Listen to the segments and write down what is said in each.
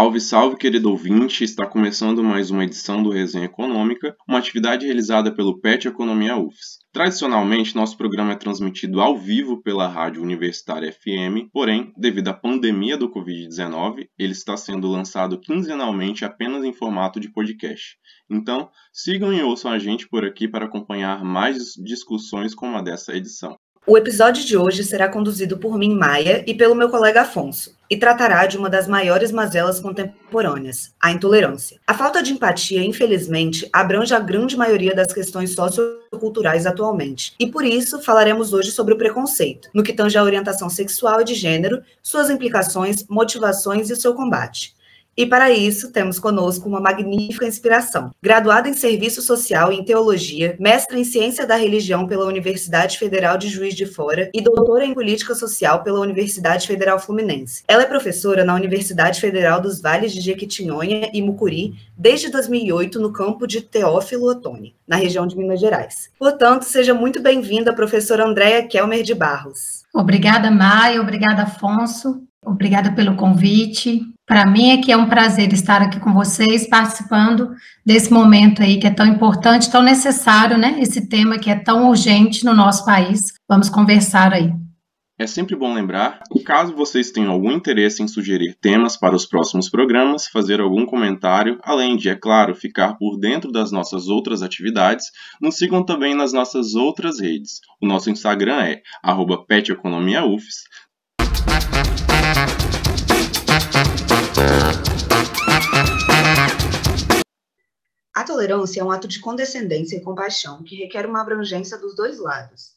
Salve, salve, querido ouvinte! Está começando mais uma edição do Resenha Econômica, uma atividade realizada pelo PET Economia UFES. Tradicionalmente, nosso programa é transmitido ao vivo pela Rádio Universitária FM, porém, devido à pandemia do Covid-19, ele está sendo lançado quinzenalmente apenas em formato de podcast. Então, sigam e ouçam a gente por aqui para acompanhar mais discussões como a dessa edição. O episódio de hoje será conduzido por mim, Maia, e pelo meu colega Afonso, e tratará de uma das maiores mazelas contemporâneas, a intolerância. A falta de empatia, infelizmente, abrange a grande maioria das questões socioculturais atualmente, e por isso falaremos hoje sobre o preconceito, no que tange à orientação sexual e de gênero, suas implicações, motivações e o seu combate. E para isso, temos conosco uma magnífica inspiração. Graduada em Serviço Social e em Teologia, mestra em Ciência da Religião pela Universidade Federal de Juiz de Fora e doutora em Política Social pela Universidade Federal Fluminense. Ela é professora na Universidade Federal dos Vales de Jequitinhonha e Mucuri desde 2008 no campo de Teófilo Otoni, na região de Minas Gerais. Portanto, seja muito bem-vinda, professora Andréa Kelmer de Barros. Obrigada, Maia. Obrigada, Afonso. Obrigada pelo convite. Para mim é que é um prazer estar aqui com vocês, participando desse momento aí que é tão importante, tão necessário, né? Esse tema que é tão urgente no nosso país. Vamos conversar aí. É sempre bom lembrar, caso vocês tenham algum interesse em sugerir temas para os próximos programas, fazer algum comentário, além de, é claro, ficar por dentro das nossas outras atividades, nos sigam também nas nossas outras redes. O nosso Instagram é @peteconomiaufs. A tolerância é um ato de condescendência e compaixão que requer uma abrangência dos dois lados.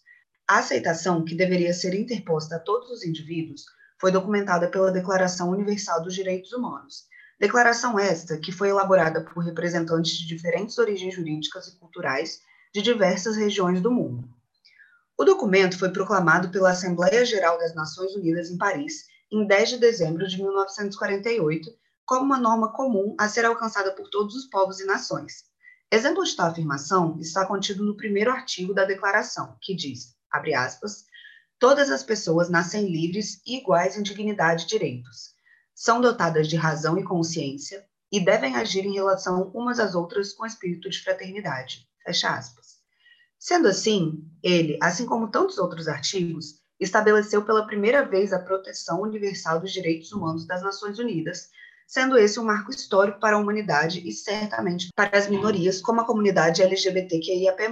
A aceitação, que deveria ser interposta a todos os indivíduos, foi documentada pela Declaração Universal dos Direitos Humanos. Declaração esta que foi elaborada por representantes de diferentes origens jurídicas e culturais de diversas regiões do mundo. O documento foi proclamado pela Assembleia Geral das Nações Unidas em Paris em 10 de dezembro de 1948 como uma norma comum a ser alcançada por todos os povos e nações. Exemplo de tal afirmação está contido no primeiro artigo da Declaração, que diz, abre aspas, todas as pessoas nascem livres e iguais em dignidade e direitos. São dotadas de razão e consciência e devem agir em relação umas às outras com espírito de fraternidade. Fecha aspas. Sendo assim, ele, assim como tantos outros artigos, estabeleceu pela primeira vez a proteção universal dos direitos humanos das Nações Unidas sendo esse um marco histórico para a humanidade e certamente para as minorias, como a comunidade LGBTQIAP+.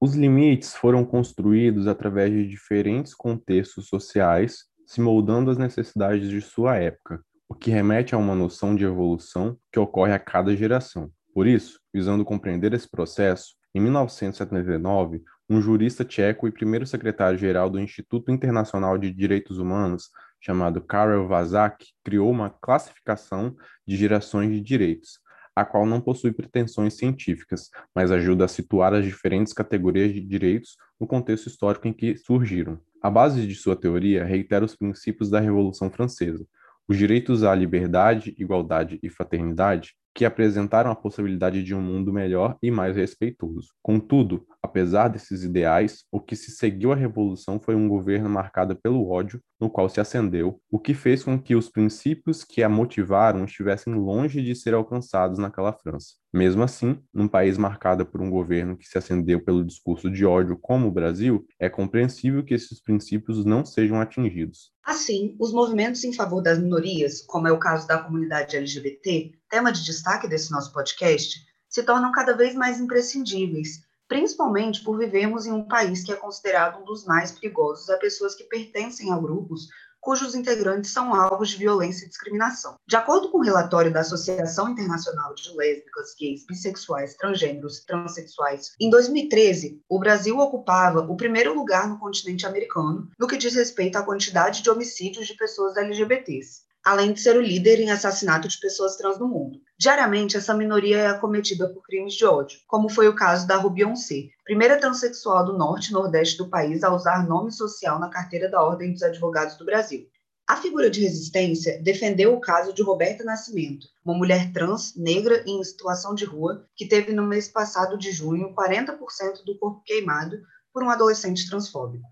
Os limites foram construídos através de diferentes contextos sociais, se moldando às necessidades de sua época, o que remete a uma noção de evolução que ocorre a cada geração. Por isso, visando compreender esse processo, em 1979, um jurista tcheco e primeiro secretário-geral do Instituto Internacional de Direitos Humanos, chamado Karel Vazak, criou uma classificação de gerações de direitos, a qual não possui pretensões científicas, mas ajuda a situar as diferentes categorias de direitos no contexto histórico em que surgiram. A base de sua teoria reitera os princípios da Revolução Francesa, os direitos à liberdade, igualdade e fraternidade, que apresentaram a possibilidade de um mundo melhor e mais respeitoso. Contudo, apesar desses ideais, o que se seguiu à revolução foi um governo marcado pelo ódio, no qual se acendeu, o que fez com que os princípios que a motivaram estivessem longe de ser alcançados naquela França. Mesmo assim, num país marcado por um governo que se acendeu pelo discurso de ódio como o Brasil, é compreensível que esses princípios não sejam atingidos. Assim, os movimentos em favor das minorias, como é o caso da comunidade LGBT, tema de destaque desse nosso podcast, se tornam cada vez mais imprescindíveis, principalmente por vivermos em um país que é considerado um dos mais perigosos a pessoas que pertencem a grupos cujos integrantes são alvos de violência e discriminação. De acordo com o um relatório da Associação Internacional de Lésbicas, Gays, Bissexuais, Transgêneros e Transsexuais, em 2013, o Brasil ocupava o primeiro lugar no continente americano no que diz respeito à quantidade de homicídios de pessoas LGBTs além de ser o líder em assassinato de pessoas trans no mundo. Diariamente, essa minoria é acometida por crimes de ódio, como foi o caso da Rubionce, primeira transexual do norte e nordeste do país a usar nome social na carteira da Ordem dos Advogados do Brasil. A figura de resistência defendeu o caso de Roberta Nascimento, uma mulher trans, negra e em situação de rua, que teve no mês passado de junho 40% do corpo queimado por um adolescente transfóbico.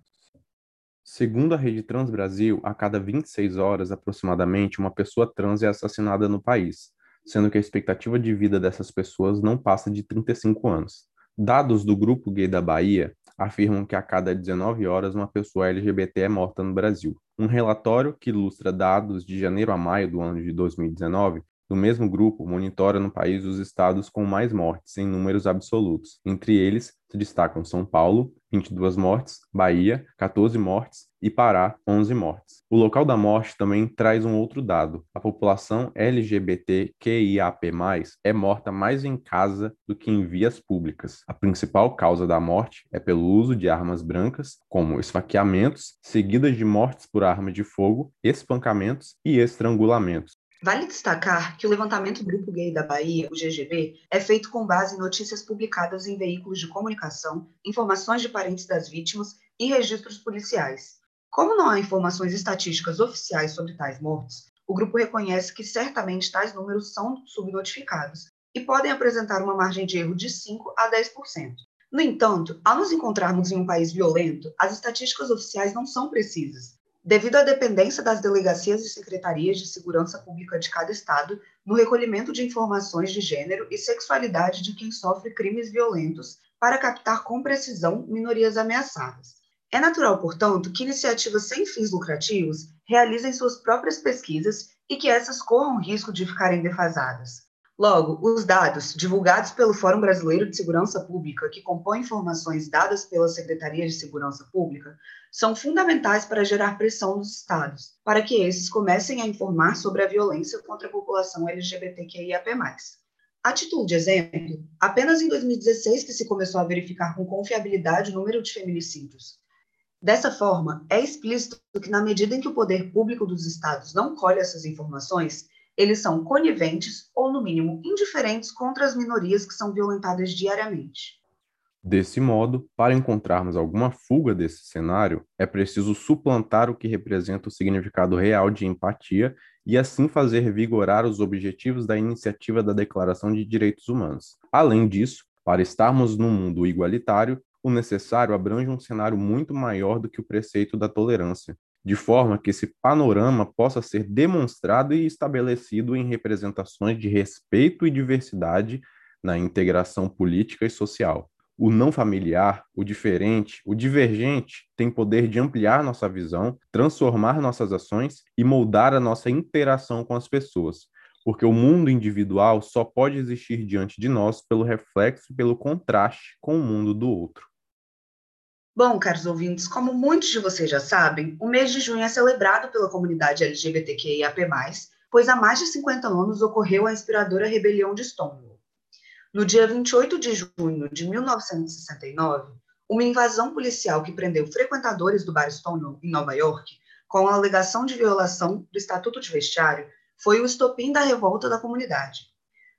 Segundo a rede Trans Brasil, a cada 26 horas, aproximadamente, uma pessoa trans é assassinada no país, sendo que a expectativa de vida dessas pessoas não passa de 35 anos. Dados do Grupo Gay da Bahia afirmam que a cada 19 horas uma pessoa LGBT é morta no Brasil. Um relatório que ilustra dados de janeiro a maio do ano de 2019 do mesmo grupo monitora no país os estados com mais mortes em números absolutos. Entre eles se destacam São Paulo, 22 mortes, Bahia, 14 mortes e Pará, 11 mortes. O local da morte também traz um outro dado. A população LGBTQIAP+, é morta mais em casa do que em vias públicas. A principal causa da morte é pelo uso de armas brancas, como esfaqueamentos, seguidas de mortes por arma de fogo, espancamentos e estrangulamentos. Vale destacar que o levantamento do Grupo Gay da Bahia, o GGB, é feito com base em notícias publicadas em veículos de comunicação, informações de parentes das vítimas e registros policiais. Como não há informações estatísticas oficiais sobre tais mortes, o grupo reconhece que certamente tais números são subnotificados e podem apresentar uma margem de erro de 5 a 10%. No entanto, ao nos encontrarmos em um país violento, as estatísticas oficiais não são precisas, devido à dependência das delegacias e secretarias de segurança pública de cada estado no recolhimento de informações de gênero e sexualidade de quem sofre crimes violentos para captar com precisão minorias ameaçadas. É natural, portanto, que iniciativas sem fins lucrativos realizem suas próprias pesquisas e que essas corram risco de ficarem defasadas. Logo, os dados divulgados pelo Fórum Brasileiro de Segurança Pública, que compõem informações dadas pela Secretaria de Segurança Pública, são fundamentais para gerar pressão nos estados, para que esses comecem a informar sobre a violência contra a população LGBTQIAP+. A título de exemplo, apenas em 2016 que se começou a verificar com confiabilidade o número de feminicídios. Dessa forma, é explícito que, na medida em que o poder público dos estados não colhe essas informações, eles são coniventes ou, no mínimo, indiferentes contra as minorias que são violentadas diariamente. Desse modo, para encontrarmos alguma fuga desse cenário, é preciso suplantar o que representa o significado real de empatia e assim fazer vigorar os objetivos da iniciativa da Declaração de Direitos Humanos. Além disso, para estarmos num mundo igualitário, o necessário abrange um cenário muito maior do que o preceito da tolerância, de forma que esse panorama possa ser demonstrado e estabelecido em representações de respeito e diversidade na integração política e social. O não familiar, o diferente, o divergente tem poder de ampliar nossa visão, transformar nossas ações e moldar a nossa interação com as pessoas, porque o mundo individual só pode existir diante de nós pelo reflexo e pelo contraste com o mundo do outro. Bom, caros ouvintes, como muitos de vocês já sabem, o mês de junho é celebrado pela comunidade LGBTQIAP+, pois há mais de 50 anos ocorreu a inspiradora rebelião de Stonewall. No dia 28 de junho de 1969, uma invasão policial que prendeu frequentadores do bar Stonewall em Nova York, com a alegação de violação do Estatuto de Vestiário, foi o estopim da revolta da comunidade.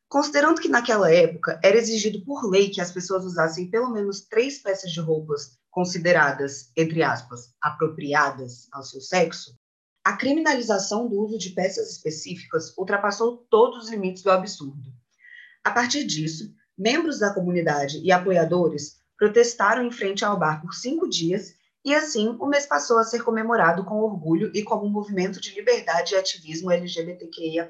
Considerando que naquela época era exigido por lei que as pessoas usassem pelo menos três peças de roupas consideradas, entre aspas, apropriadas ao seu sexo, a criminalização do uso de peças específicas ultrapassou todos os limites do absurdo. A partir disso, membros da comunidade e apoiadores protestaram em frente ao bar por cinco dias e assim o mês passou a ser comemorado com orgulho e como um movimento de liberdade e ativismo LGBTQIAP+.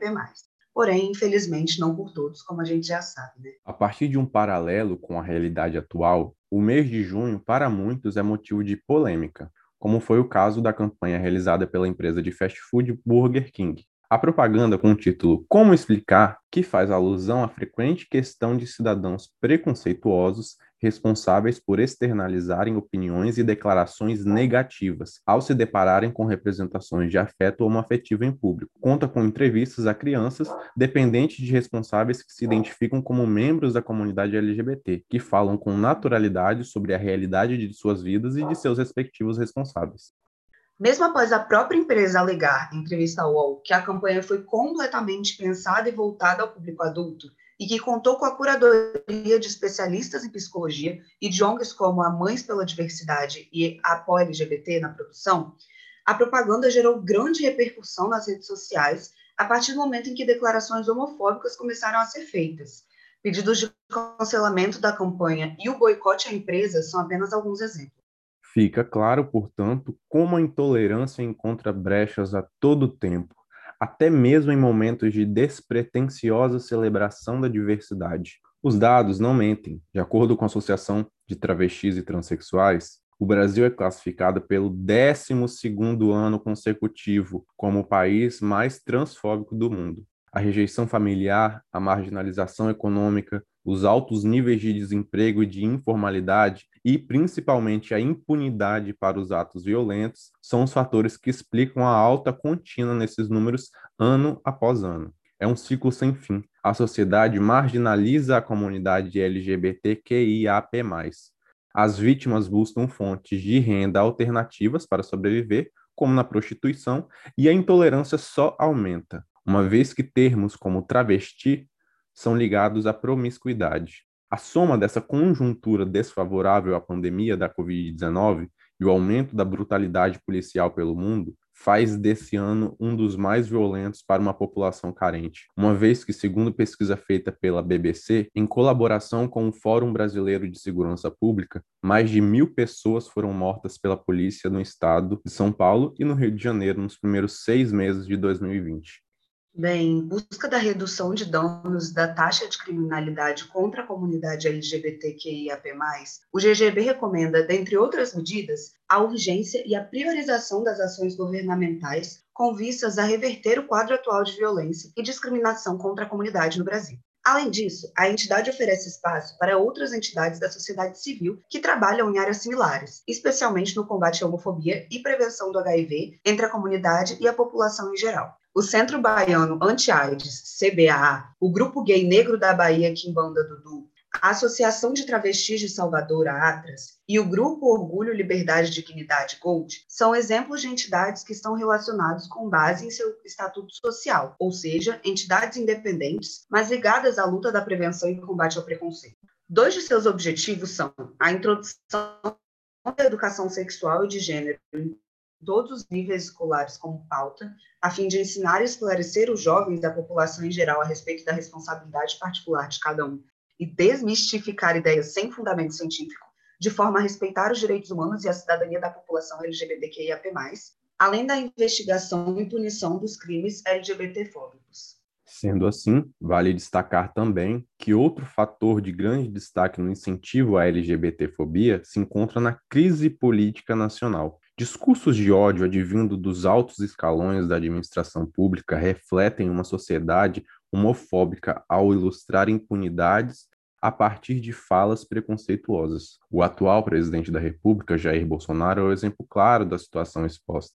Porém, infelizmente, não por todos, como a gente já sabe. Né? A partir de um paralelo com a realidade atual, o mês de junho, para muitos, é motivo de polêmica, como foi o caso da campanha realizada pela empresa de fast food Burger King. A propaganda com o título Como explicar, que faz alusão à frequente questão de cidadãos preconceituosos responsáveis por externalizarem opiniões e declarações negativas ao se depararem com representações de afeto homoafetivo em público. Conta com entrevistas a crianças dependentes de responsáveis que se identificam como membros da comunidade LGBT, que falam com naturalidade sobre a realidade de suas vidas e de seus respectivos responsáveis. Mesmo após a própria empresa alegar, em entrevista ao UOL, que a campanha foi completamente pensada e voltada ao público adulto e que contou com a curadoria de especialistas em psicologia e de ONGs como a Mães pela Diversidade e a Apoio LGBT na produção, a propaganda gerou grande repercussão nas redes sociais a partir do momento em que declarações homofóbicas começaram a ser feitas. Pedidos de cancelamento da campanha e o boicote à empresa são apenas alguns exemplos. Fica claro, portanto, como a intolerância encontra brechas a todo tempo, até mesmo em momentos de despretensiosa celebração da diversidade. Os dados não mentem. De acordo com a Associação de Travestis e Transsexuais, o Brasil é classificado pelo 12º ano consecutivo como o país mais transfóbico do mundo. A rejeição familiar, a marginalização econômica, os altos níveis de desemprego e de informalidade e principalmente a impunidade para os atos violentos são os fatores que explicam a alta contínua nesses números ano após ano. É um ciclo sem fim. A sociedade marginaliza a comunidade LGBTQIAP+. As vítimas buscam fontes de renda alternativas para sobreviver, como na prostituição, e a intolerância só aumenta, uma vez que termos como travesti são ligados à promiscuidade. A soma dessa conjuntura desfavorável à pandemia da Covid-19 e o aumento da brutalidade policial pelo mundo faz desse ano um dos mais violentos para uma população carente, uma vez que, segundo pesquisa feita pela BBC, em colaboração com o Fórum Brasileiro de Segurança Pública, mais de mil pessoas foram mortas pela polícia no estado de São Paulo e no Rio de Janeiro nos primeiros seis meses de 2020. Bem, em busca da redução de danos da taxa de criminalidade contra a comunidade LGBTQIAP+, o GGB recomenda, dentre outras medidas, a urgência e a priorização das ações governamentais com vistas a reverter o quadro atual de violência e discriminação contra a comunidade no Brasil. Além disso, a entidade oferece espaço para outras entidades da sociedade civil que trabalham em áreas similares, especialmente no combate à homofobia e prevenção do HIV entre a comunidade e a população em geral o Centro Baiano Anti-AIDS, CBAA, o Grupo Gay Negro da Bahia Quimbanda Dudu, a Associação de Travestis de Salvador, a Atras, e o Grupo Orgulho, Liberdade e Dignidade Gold são exemplos de entidades que estão relacionados com base em seu estatuto social, ou seja, entidades independentes, mas ligadas à luta da prevenção e combate ao preconceito. Dois de seus objetivos são a introdução da educação sexual e de gênero todos os níveis escolares como pauta, a fim de ensinar e esclarecer os jovens da população em geral a respeito da responsabilidade particular de cada um e desmistificar ideias sem fundamento científico, de forma a respeitar os direitos humanos e a cidadania da população LGBTQIAP+, além da investigação e punição dos crimes LGBTfóbicos. Sendo assim, vale destacar também que outro fator de grande destaque no incentivo à LGBTfobia se encontra na crise política nacional, Discursos de ódio advindo dos altos escalões da administração pública refletem uma sociedade homofóbica ao ilustrar impunidades a partir de falas preconceituosas. O atual presidente da República, Jair Bolsonaro, é o exemplo claro da situação exposta.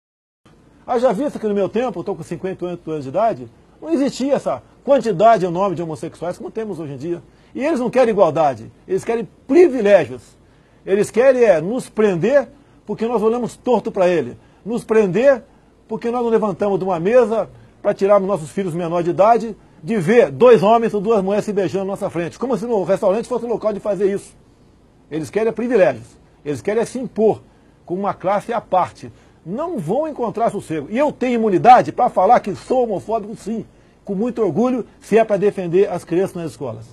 Haja vista que no meu tempo, estou com 58 anos de idade, não existia essa quantidade enorme de homossexuais como temos hoje em dia. E eles não querem igualdade, eles querem privilégios. Eles querem é, nos prender porque nós olhamos torto para ele. Nos prender porque nós não levantamos de uma mesa para tirarmos nossos filhos menores de idade de ver dois homens ou duas mulheres se beijando na nossa frente. Como se no restaurante fosse o local de fazer isso. Eles querem privilégios. Eles querem se impor com uma classe à parte. Não vão encontrar sossego. E eu tenho imunidade para falar que sou homofóbico, sim. Com muito orgulho, se é para defender as crianças nas escolas.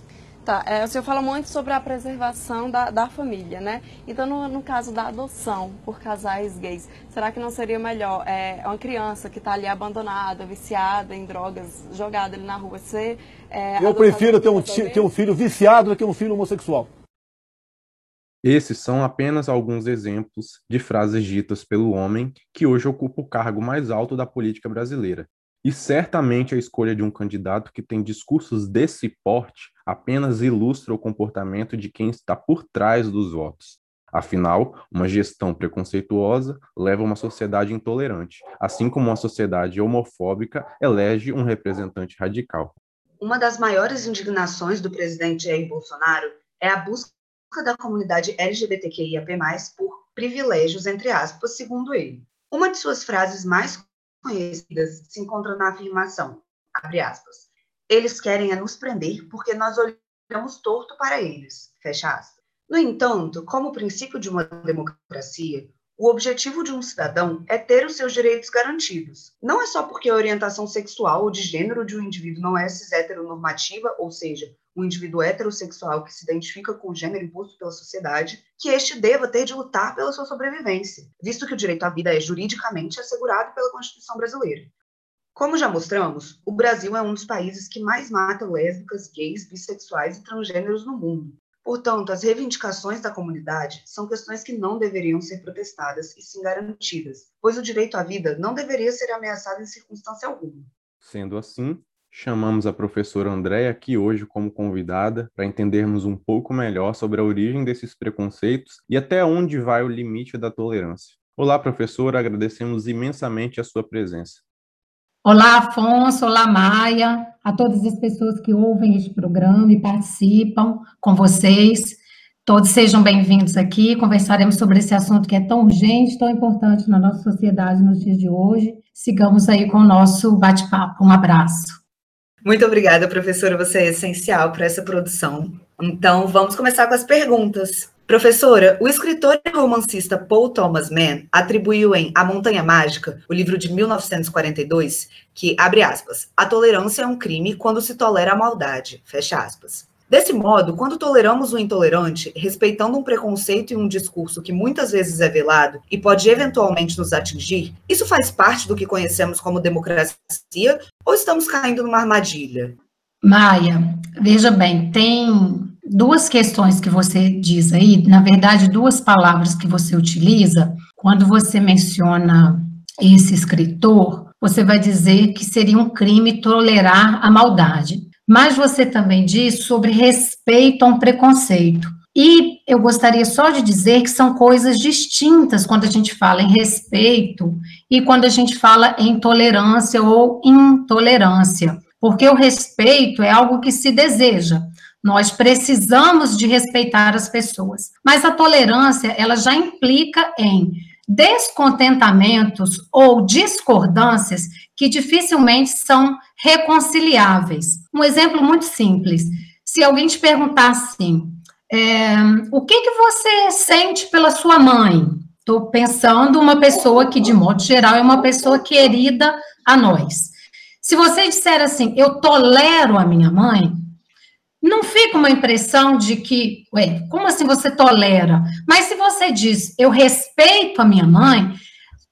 Tá, é, o senhor fala muito sobre a preservação da, da família, né? Então, no, no, caso da adoção por casais gays, será que não seria melhor é, uma criança que está ali abandonada, viciada em drogas, jogada ali na rua, ser. É, Eu prefiro ter um, ter um filho viciado do que um filho homossexual. Esses são apenas alguns exemplos de frases ditas pelo homem que hoje ocupa o cargo mais alto da política brasileira. E certamente a escolha de um candidato que tem discursos desse porte apenas ilustra o comportamento de quem está por trás dos votos. Afinal, uma gestão preconceituosa leva a uma sociedade intolerante, assim como uma sociedade homofóbica elege um representante radical. Uma das maiores indignações do presidente Jair Bolsonaro é a busca da comunidade LGBTQIAP+, por privilégios, entre aspas, segundo ele. Uma de suas frases mais conhecidas se encontra na afirmação, abre aspas, eles querem é nos prender porque nós olhamos torto para eles, fecha aspas. No entanto, como princípio de uma democracia, o objetivo de um cidadão é ter os seus direitos garantidos. Não é só porque a orientação sexual ou de gênero de um indivíduo não é cis heteronormativa, ou seja, um indivíduo heterossexual que se identifica com o gênero imposto pela sociedade, que este deva ter de lutar pela sua sobrevivência, visto que o direito à vida é juridicamente assegurado pela Constituição brasileira. Como já mostramos, o Brasil é um dos países que mais mata lésbicas, gays, bissexuais e transgêneros no mundo. Portanto, as reivindicações da comunidade são questões que não deveriam ser protestadas e sim garantidas, pois o direito à vida não deveria ser ameaçado em circunstância alguma. Sendo assim, chamamos a professora Andréia aqui hoje como convidada para entendermos um pouco melhor sobre a origem desses preconceitos e até onde vai o limite da tolerância. Olá, professora, agradecemos imensamente a sua presença. Olá, Afonso, olá, Maia, a todas as pessoas que ouvem este programa e participam com vocês. Todos sejam bem-vindos aqui. Conversaremos sobre esse assunto que é tão urgente, tão importante na nossa sociedade nos dias de hoje. Sigamos aí com o nosso bate-papo. Um abraço. Muito obrigada, professora. Você é essencial para essa produção. Então, vamos começar com as perguntas. Professora, o escritor e romancista Paul Thomas Mann atribuiu em A Montanha Mágica, o livro de 1942, que, abre aspas, a tolerância é um crime quando se tolera a maldade, fecha aspas. Desse modo, quando toleramos o intolerante, respeitando um preconceito e um discurso que muitas vezes é velado e pode eventualmente nos atingir, isso faz parte do que conhecemos como democracia ou estamos caindo numa armadilha? Maia, veja bem, tem duas questões que você diz aí, na verdade, duas palavras que você utiliza. Quando você menciona esse escritor, você vai dizer que seria um crime tolerar a maldade. Mas você também diz sobre respeito a um preconceito. E eu gostaria só de dizer que são coisas distintas quando a gente fala em respeito e quando a gente fala em tolerância ou intolerância. Porque o respeito é algo que se deseja. Nós precisamos de respeitar as pessoas. Mas a tolerância, ela já implica em descontentamentos ou discordâncias que dificilmente são reconciliáveis. Um exemplo muito simples: se alguém te perguntar assim, é, o que, que você sente pela sua mãe? Estou pensando uma pessoa que, de modo geral, é uma pessoa querida a nós. Se você disser assim, eu tolero a minha mãe, não fica uma impressão de que, ué, como assim você tolera? Mas se você diz, eu respeito a minha mãe,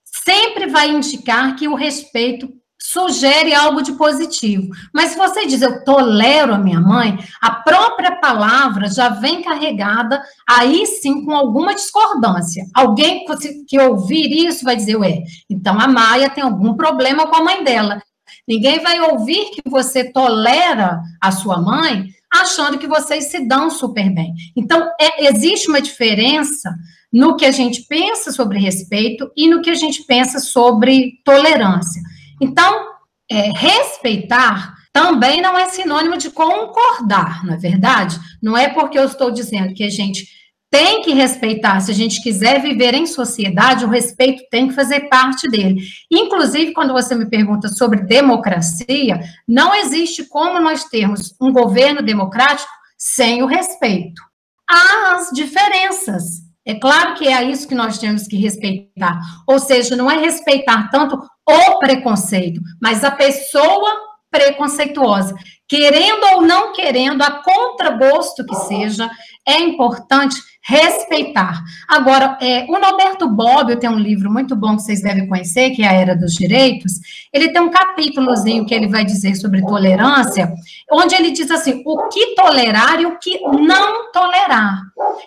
sempre vai indicar que o respeito sugere algo de positivo. Mas se você diz, eu tolero a minha mãe, a própria palavra já vem carregada, aí sim, com alguma discordância. Alguém que ouvir isso vai dizer, ué, então a Maia tem algum problema com a mãe dela. Ninguém vai ouvir que você tolera a sua mãe achando que vocês se dão super bem. Então, é, existe uma diferença no que a gente pensa sobre respeito e no que a gente pensa sobre tolerância. Então, é, respeitar também não é sinônimo de concordar, não é verdade? Não é porque eu estou dizendo que a gente tem que respeitar. Se a gente quiser viver em sociedade, o respeito tem que fazer parte dele. Inclusive, quando você me pergunta sobre democracia, não existe como nós termos um governo democrático sem o respeito. Há as diferenças. É claro que é isso que nós temos que respeitar. Ou seja, não é respeitar tanto o preconceito, mas a pessoa preconceituosa. Querendo ou não querendo, a contragosto que seja, é importante respeitar. Agora, é, o Norberto Bobbio tem um livro muito bom que vocês devem conhecer, que é A Era dos Direitos. Ele tem um capítulozinho que ele vai dizer sobre tolerância, onde ele diz assim, o que tolerar e o que não tolerar.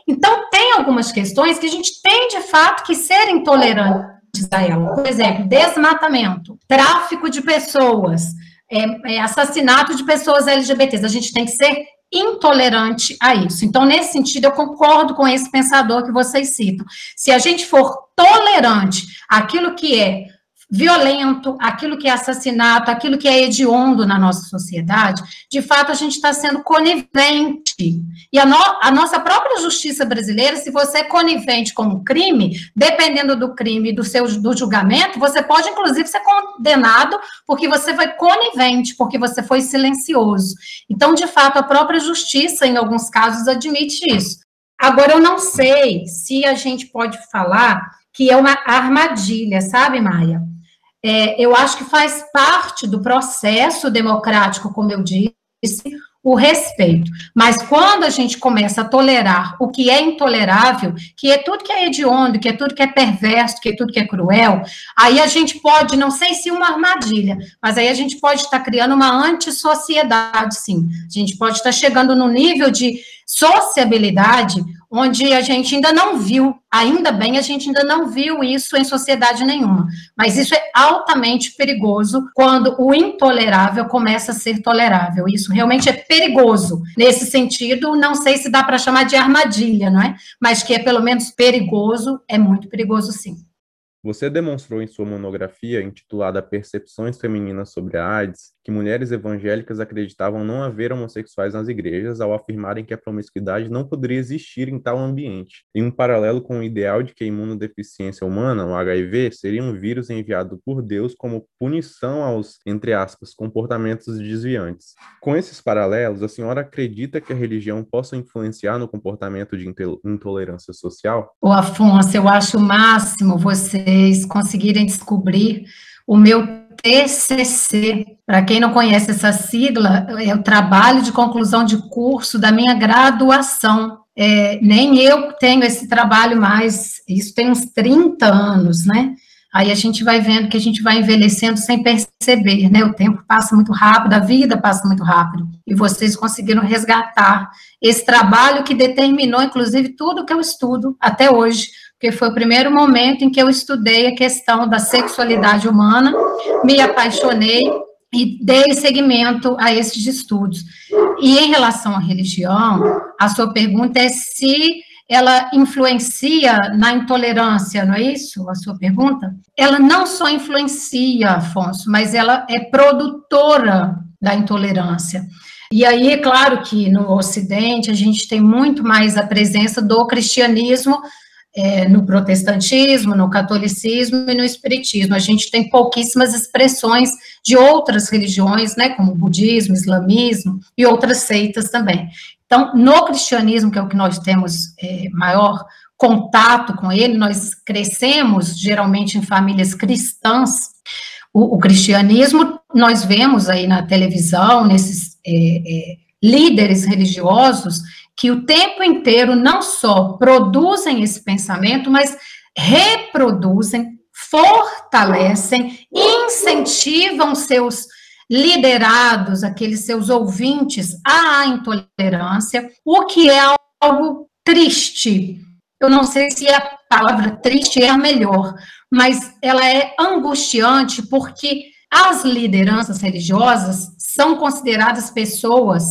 Então, tem algumas questões que a gente tem, de fato, que ser intolerantes a ela. Por exemplo, desmatamento, tráfico de pessoas, é, é, assassinato de pessoas LGBTs. A gente tem que ser intolerante a isso. Então, nesse sentido, eu concordo com esse pensador que vocês citam. Se a gente for tolerante àquilo que é violento, aquilo que é assassinato, aquilo que é hediondo na nossa sociedade, de fato a gente está sendo conivente. E a, no, a, nossa própria justiça brasileira, se você é conivente com um crime, dependendo do crime do seu do julgamento, você pode inclusive ser condenado porque você foi conivente, porque você foi silencioso. Então, de fato, a própria justiça, em alguns casos, admite isso. Agora, eu não sei se a gente pode falar que é uma armadilha, sabe, Maia? É, eu acho que faz parte do processo democrático, como eu disse, o respeito. Mas quando a gente começa a tolerar o que é intolerável, que é tudo que é hediondo, que é tudo que é perverso, que é tudo que é cruel, aí a gente pode, não sei se uma armadilha, mas aí a gente pode estar criando uma antissociedade, sim. A gente pode estar chegando no nível de sociabilidade onde a gente ainda não viu, ainda bem a gente ainda não viu isso em sociedade nenhuma, mas isso é altamente perigoso quando o intolerável começa a ser tolerável. Isso realmente é perigoso. Nesse sentido, não sei se dá para chamar de armadilha, não é? Mas que é pelo menos perigoso, é muito perigoso sim. Você demonstrou em sua monografia, intitulada Percepções Femininas sobre a AIDS, que mulheres evangélicas acreditavam não haver homossexuais nas igrejas ao afirmarem que a promiscuidade não poderia existir em tal ambiente, em um paralelo com o ideal de que a imunodeficiência humana, o HIV, seria um vírus enviado por Deus como punição aos, entre aspas, comportamentos desviantes. Com esses paralelos, a senhora acredita que a religião possa influenciar no comportamento de intolerância social? O Afonso, eu acho o máximo vocês conseguirem descobrir o meu TCC. Para quem não conhece essa sigla, é o trabalho de conclusão de curso da minha graduação. É, nem eu tenho esse trabalho mais, isso tem uns 30 anos, né? Aí a gente vai vendo que a gente vai envelhecendo sem perceber, né? O tempo passa muito rápido, a vida passa muito rápido. E vocês conseguiram resgatar esse trabalho que determinou, inclusive, tudo que eu estudo até hoje, porque foi o primeiro momento em que eu estudei a questão da sexualidade humana, me apaixonei e dei seguimento a esses estudos. E em relação à religião, a sua pergunta é se ela influencia na intolerância, não é isso a sua pergunta? Ela não só influencia, Afonso, mas ela é produtora da intolerância. E aí, é claro que no Ocidente a gente tem muito mais a presença do cristianismo é, no protestantismo, no catolicismo e no espiritismo. A gente tem pouquíssimas expressões de outras religiões, né, como budismo, islamismo e outras seitas também. Então, no cristianismo, que é o que nós temos é, maior contato com ele, nós crescemos geralmente em famílias cristãs. O, o cristianismo, nós vemos aí na televisão, nesses é, é líderes religiosos, que o tempo inteiro não só produzem esse pensamento, mas reproduzem, fortalecem, incentivam seus liderados, aqueles seus ouvintes, à intolerância, o que é algo triste. Eu não sei se a palavra triste é a melhor, mas ela é angustiante porque as lideranças religiosas são consideradas pessoas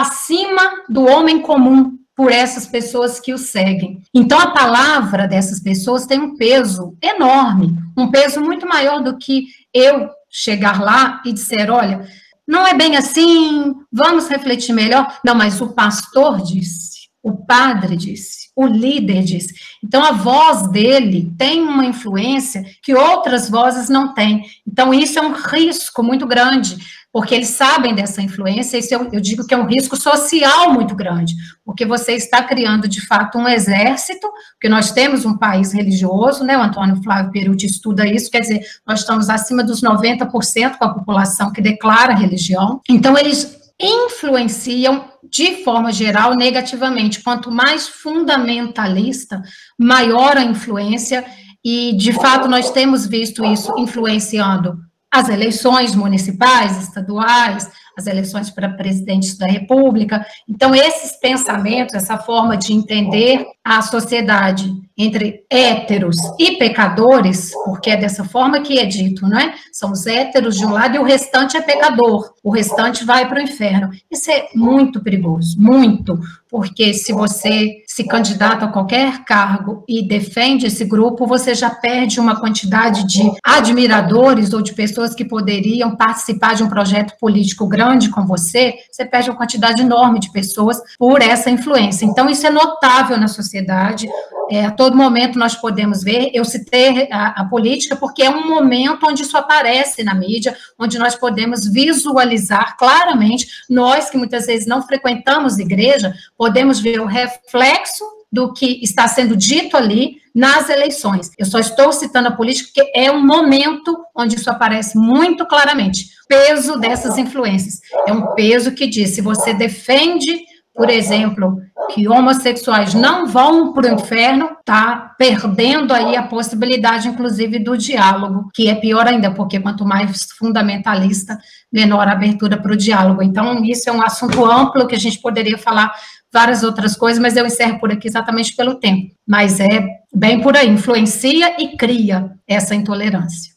acima do homem comum por essas pessoas que o seguem. Então, a palavra dessas pessoas tem um peso enorme, um peso muito maior do que eu chegar lá e dizer: olha, não é bem assim, vamos refletir melhor. Não, mas o pastor disse, o padre disse, o líder disse. Então, a voz dele tem uma influência que outras vozes não têm. Então, isso é um risco muito grande porque eles sabem dessa influência, isso eu, eu, digo que é um risco social muito grande, porque você está criando, de fato, um exército, porque nós temos um país religioso, né, o Antônio Flávio Perucci estuda isso, quer dizer, nós estamos acima dos 90% com a população que declara religião, então eles influenciam de forma geral negativamente, quanto mais fundamentalista, maior a influência, e, de fato, nós temos visto isso influenciando as eleições municipais, estaduais, as eleições para presidente da República. Então, esses pensamentos, essa forma de entender a sociedade entre héteros e pecadores, porque é dessa forma que é dito, não é? São os héteros de um lado e o restante é pecador, o restante vai para o inferno. Isso é muito perigoso, muito, porque se você se candidata a qualquer cargo e defende esse grupo, você já perde uma quantidade de admiradores ou de pessoas que poderiam participar de um projeto político grande com você, você perde uma quantidade enorme de pessoas por essa influência. Então, isso é notável na sociedade. É, a todo momento nós podemos ver, eu citei a, a, política porque é um momento onde isso aparece na mídia, onde nós podemos visualizar claramente, nós que muitas vezes não frequentamos igreja, podemos ver o reflexo do que está sendo dito ali nas eleições. Eu só estou citando a política porque é um momento onde isso aparece muito claramente. Peso dessas influências. É um peso que diz: se você defende, por exemplo, que homossexuais não vão para o inferno, está perdendo aí a possibilidade, inclusive, do diálogo, que é pior ainda, porque quanto mais fundamentalista, menor a abertura para o diálogo. Então, isso é um assunto amplo que a gente poderia falar várias outras coisas, mas eu encerro por aqui exatamente pelo tempo. Mas é bem por aí, influencia e cria essa intolerância.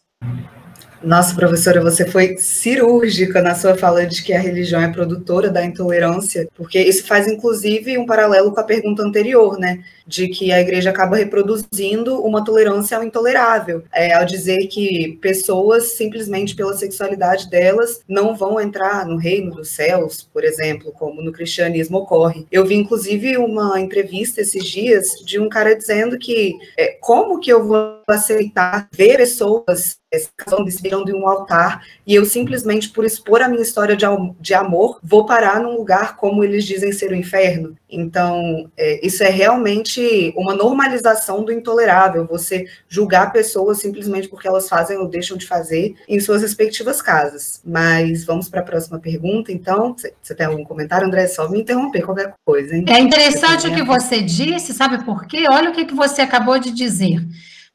Nossa, professora, você foi cirúrgica na sua fala de que a religião é produtora da intolerância, porque isso faz inclusive um paralelo com a pergunta anterior, né? De que a igreja acaba reproduzindo uma tolerância ao intolerável, é, ao dizer que pessoas, simplesmente pela sexualidade delas, não vão entrar no reino dos céus, por exemplo, como no cristianismo ocorre. Eu vi inclusive uma entrevista esses dias de um cara dizendo que é, como que eu vou aceitar ver pessoas se viram de um altar e eu simplesmente por expor a minha história de, de amor vou parar num lugar como eles dizem ser o inferno. Então é, isso é realmente uma normalização do intolerável. Você julgar pessoas simplesmente porque elas fazem ou deixam de fazer em suas respectivas casas. Mas vamos para a próxima pergunta. Então você tem algum comentário, André? É só me interromper qualquer coisa. Hein? É interessante o que você disse, sabe por quê? Olha o que, que você acabou de dizer.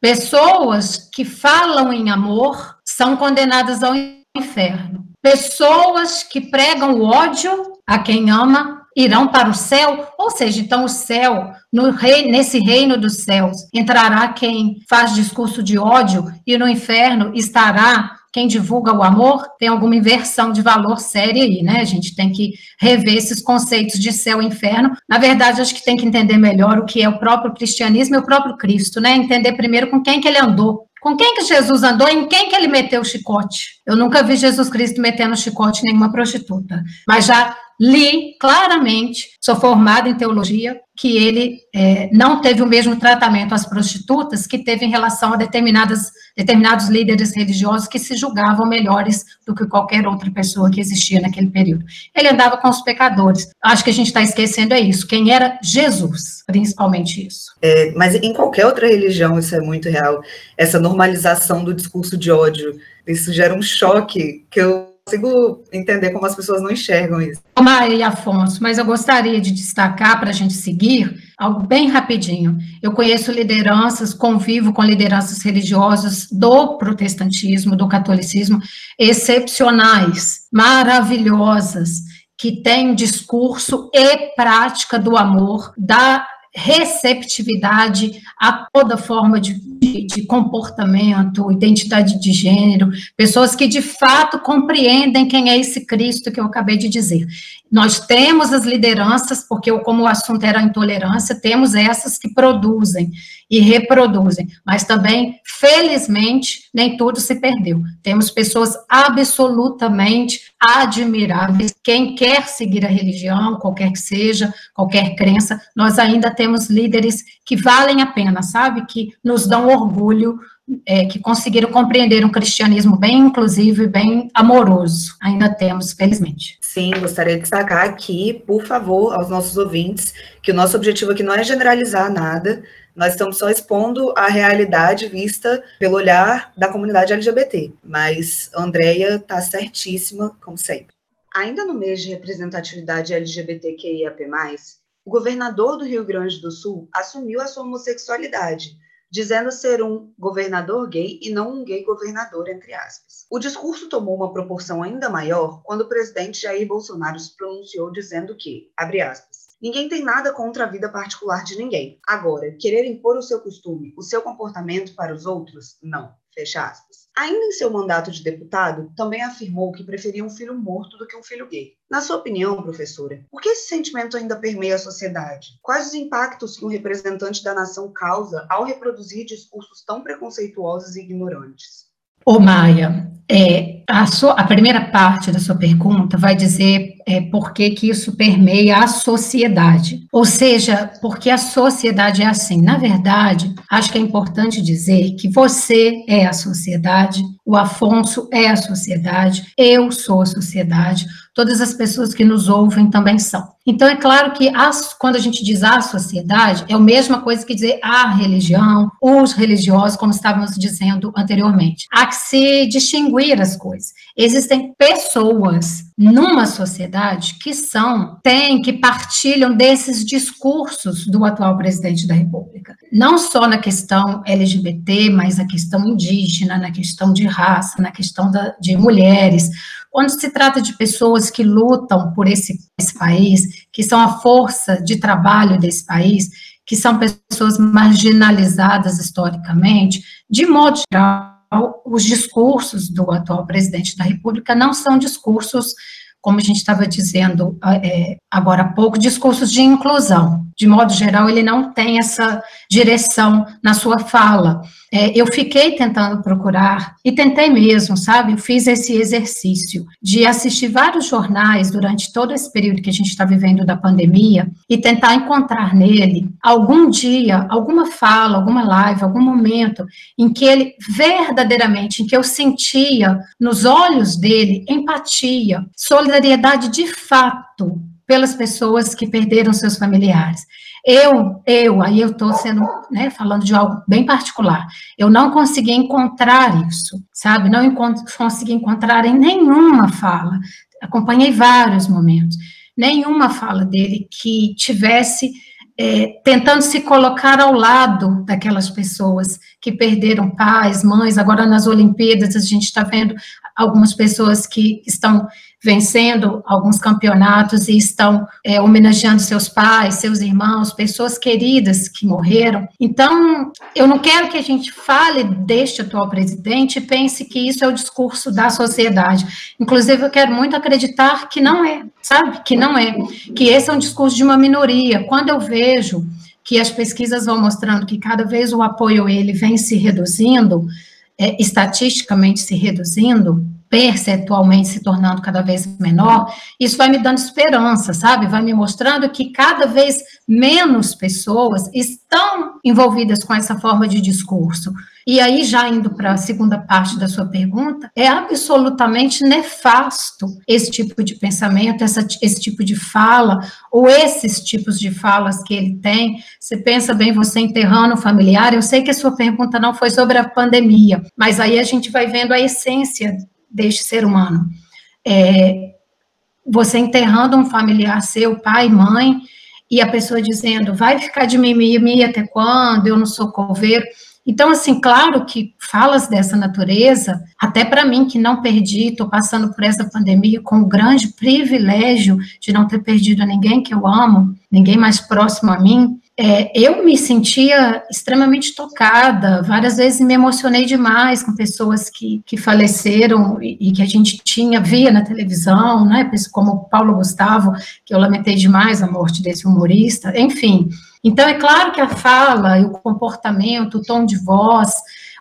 Pessoas que falam em amor são condenadas ao inferno. Pessoas que pregam o ódio a quem ama irão para o céu, ou seja, então o céu, rei, nesse reino dos céus, entrará quem faz discurso de ódio e no inferno estará quem divulga o amor tem alguma inversão de valor séria aí, né? A gente tem que rever esses conceitos de céu e inferno. Na verdade, acho que tem que entender melhor o que é o próprio cristianismo e o próprio Cristo, né? Entender primeiro com quem que ele andou, com quem que Jesus andou em quem que ele meteu o chicote? Eu nunca vi Jesus Cristo metendo chicote em nenhuma prostituta, mas já li claramente, sou formada em teologia, que ele é, não teve o mesmo tratamento às prostitutas que teve em relação a determinadas, determinados líderes religiosos que se julgavam melhores do que qualquer outra pessoa que existia naquele período. Ele andava com os pecadores. Acho que a gente está esquecendo é isso. Quem era Jesus, principalmente isso. É, mas em qualquer outra religião isso é muito real. Essa normalização do discurso de ódio, isso gera um choque que eu consigo entender como as pessoas não enxergam isso. Maria e Afonso, mas eu gostaria de destacar para a gente seguir algo bem rapidinho. Eu conheço lideranças, convivo com lideranças religiosas do protestantismo, do catolicismo, excepcionais, maravilhosas, que têm discurso e prática do amor, da receptividade a toda forma de, de, comportamento, identidade de gênero, pessoas que de fato compreendem quem é esse Cristo que eu acabei de dizer. Nós temos as lideranças, porque como o assunto era a intolerância, temos essas que produzem e reproduzem, mas também, felizmente, nem tudo se perdeu. Temos pessoas absolutamente admiráveis. Quem quer seguir a religião, qualquer que seja, qualquer crença, nós ainda temos líderes que valem a pena, sabe? Que nos dão orgulho é, que conseguiram compreender um cristianismo bem inclusivo e bem amoroso. Ainda temos, felizmente. Sim, gostaria de destacar aqui, por favor, aos nossos ouvintes, que o nosso objetivo aqui não é generalizar nada, nós estamos só expondo a realidade vista pelo olhar da comunidade LGBT. Mas a Andrea está certíssima, como sempre. Ainda no mês de representatividade LGBTQIAP+, o governador do Rio Grande do Sul assumiu a sua homossexualidade, dizendo ser um governador gay e não um gay governador, entre aspas. O discurso tomou uma proporção ainda maior quando o presidente Jair Bolsonaro se pronunciou dizendo que, abre aspas, Ninguém tem nada contra a vida particular de ninguém. Agora, querer impor o seu costume, o seu comportamento para os outros, não. Fecha aspas. Ainda em seu mandato de deputado, também afirmou que preferia um filho morto do que um filho gay. Na sua opinião, professora, por que esse sentimento ainda permeia a sociedade? Quais os impactos que um representante da nação causa ao reproduzir discursos tão preconceituosos e ignorantes? Ô Maia, É, a, sua, a, primeira parte da sua pergunta vai dizer é, por que, isso permeia a sociedade. Ou seja, porque a sociedade é assim. Na verdade, acho que é importante dizer que você é a sociedade, o Afonso é a sociedade, eu sou a sociedade, todas as pessoas que nos ouvem também são. Então, é claro que as, quando a gente diz a sociedade, é a mesma coisa que dizer a religião, os religiosos, como estávamos dizendo anteriormente. Há que se distinguir as coisas. Existem pessoas numa sociedade que são, têm, que partilham desses discursos do atual presidente da República. Não só na questão LGBT, mas na questão indígena, na questão de raça, na questão da, de mulheres. Quando se trata de pessoas que lutam por esse, esse país, que são a força de trabalho desse país, que são pessoas marginalizadas historicamente, de modo geral, os discursos do atual presidente da República não são discursos, como a gente estava dizendo é, agora há pouco, discursos de inclusão. De modo geral, ele não tem essa direção na sua fala. É, eu fiquei tentando procurar, e tentei mesmo, sabe? Eu fiz esse exercício de assistir vários jornais durante todo esse período que a gente está vivendo da pandemia e tentar encontrar nele algum dia, alguma fala, alguma live, algum momento em que ele verdadeiramente, em que eu sentia nos olhos dele empatia, solidariedade de fato pelas pessoas que perderam seus familiares. Eu, eu, aí eu estou sendo, né, falando de algo bem particular. Eu não consegui encontrar isso, sabe? Não encont consegui encontrar em nenhuma fala. Acompanhei vários momentos. Nenhuma fala dele que tivesse é, tentando se colocar ao lado daquelas pessoas que perderam pais, mães. Agora nas Olimpíadas a gente está vendo algumas pessoas que estão vencendo alguns campeonatos e estão é, homenageando seus pais, seus irmãos, pessoas queridas que morreram. Então, eu não quero que a gente fale deste atual presidente e pense que isso é o discurso da sociedade. Inclusive, eu quero muito acreditar que não é, sabe? Que não é. Que esse é um discurso de uma minoria. Quando eu vejo que as pesquisas vão mostrando que cada vez o apoio ele vem se reduzindo, é, estatisticamente se reduzindo, percentualmente se tornando cada vez menor, isso vai me dando esperança, sabe? Vai me mostrando que cada vez menos pessoas estão envolvidas com essa forma de discurso. E aí, já indo para a segunda parte da sua pergunta, é absolutamente nefasto esse tipo de pensamento, essa, esse tipo de fala, ou esses tipos de falas que ele tem. Você pensa bem, você enterrando o familiar. Eu sei que a sua pergunta não foi sobre a pandemia, mas aí a gente vai vendo a essência deste ser humano. É, você enterrando um familiar seu, pai, mãe, e a pessoa dizendo, vai ficar de mimimi até quando? Eu não sou coveiro. Então, assim, claro que falas dessa natureza, até para mim que não perdi, estou passando por essa pandemia com o grande privilégio de não ter perdido ninguém que eu amo, ninguém mais próximo a mim, é, eu me sentia extremamente tocada, várias vezes me emocionei demais com pessoas que, que faleceram e, e que a gente tinha, via na televisão, né, como Paulo Gustavo, que eu lamentei demais a morte desse humorista, enfim. Então, é claro que a fala o comportamento, o tom de voz,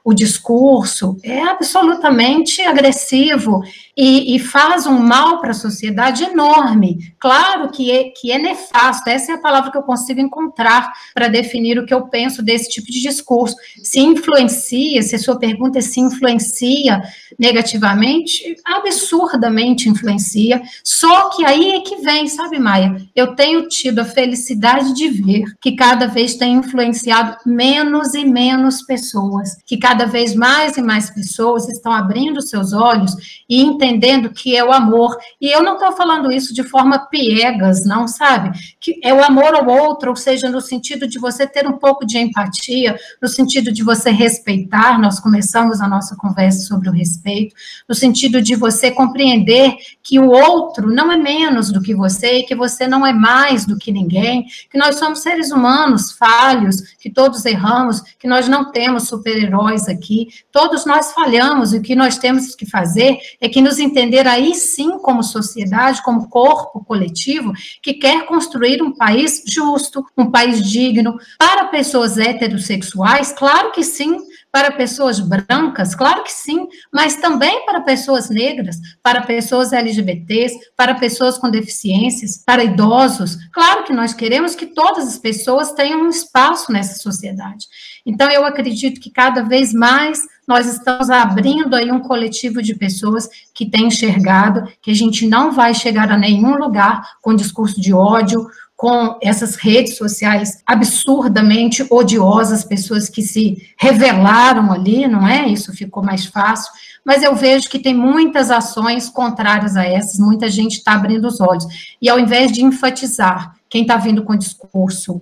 o discurso é absolutamente agressivo e, e faz um mal para a sociedade enorme. Claro que é, que é nefasto, essa é a palavra que eu consigo encontrar para definir o que eu penso desse tipo de discurso. Se influencia, se a sua pergunta é se influencia negativamente, absurdamente influencia, só que aí é que vem, sabe, Maia? Eu tenho tido a felicidade de ver que cada vez tem influenciado menos e menos pessoas, que cada vez mais e mais pessoas estão abrindo seus olhos e entendendo que é o amor. E eu não estou falando isso de forma piegas, não, sabe? Que é o amor ao outro, ou seja, no sentido de você ter um pouco de empatia, no sentido de você respeitar. Nós começamos a nossa conversa sobre o respeito, no sentido de você compreender que o outro não é menos do que você, e que você não é mais do que ninguém, que nós somos seres humanos falhos, que todos erramos, que nós não temos super-heróis aqui, todos nós falhamos, e o que nós temos que fazer é que nos entender aí sim como sociedade, como corpo coletivo, que quer construir um país justo, um país digno, para pessoas heterossexuais, claro que sim, para pessoas brancas? Claro que sim, mas também para pessoas negras, para pessoas LGBTs, para pessoas com deficiências, para idosos. Claro que nós queremos que todas as pessoas tenham um espaço nessa sociedade. Então, eu acredito que cada vez mais nós estamos abrindo aí um coletivo de pessoas que têm enxergado que a gente não vai chegar a nenhum lugar com discurso de ódio, com essas redes sociais absurdamente odiosas, pessoas que se revelaram ali, não é? Isso ficou mais fácil. Mas eu vejo que tem muitas ações contrárias a essas, muita gente está abrindo os olhos. E ao invés de enfatizar quem está vindo com discurso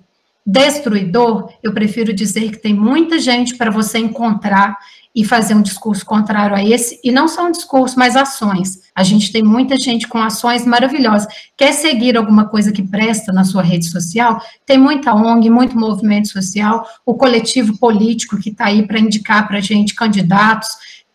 destruidor, eu prefiro dizer que tem muita gente para você encontrar e fazer um discurso contrário a esse, e não só um discurso, mas ações. A gente tem muita gente com ações maravilhosas. Quer seguir alguma coisa que presta na sua rede social? Tem muita ONG, muito movimento social, o coletivo político que está aí para indicar para a gente candidatos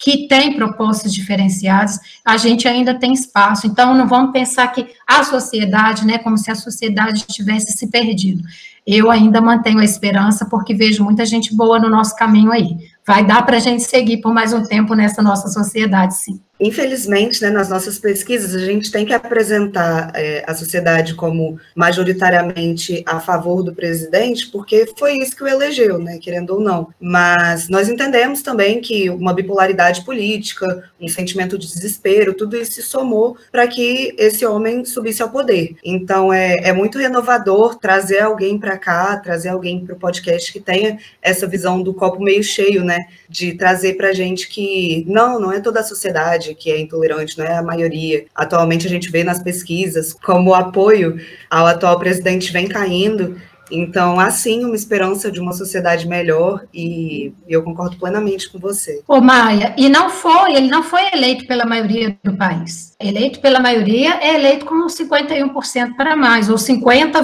que tem propostas diferenciadas, a gente ainda tem espaço. Então, não vamos pensar que a sociedade, né, como se a sociedade tivesse se perdido. Eu ainda mantenho a esperança, porque vejo muita gente boa no nosso caminho aí. Vai dar para a gente seguir por mais um tempo nessa nossa sociedade, sim. Infelizmente, né, nas nossas pesquisas, a gente tem que apresentar é, a sociedade como majoritariamente a favor do presidente, porque foi isso que o elegeu, né, querendo ou não. Mas nós entendemos também que uma bipolaridade política, um sentimento de desespero, tudo isso se somou para que esse homem subisse ao poder. Então, é, é muito renovador trazer alguém para cá, trazer alguém para o podcast que tenha essa visão do copo meio cheio, né, de trazer para a gente que não, não é toda a sociedade que é intolerante, não é a maioria. Atualmente a gente vê nas pesquisas como o apoio ao atual presidente vem caindo. Então, há sim uma esperança de uma sociedade melhor e eu concordo plenamente com você. Ô, Maia, e não foi, ele não foi eleito pela maioria do país. Eleito pela maioria é eleito com 51% para mais, ou 50,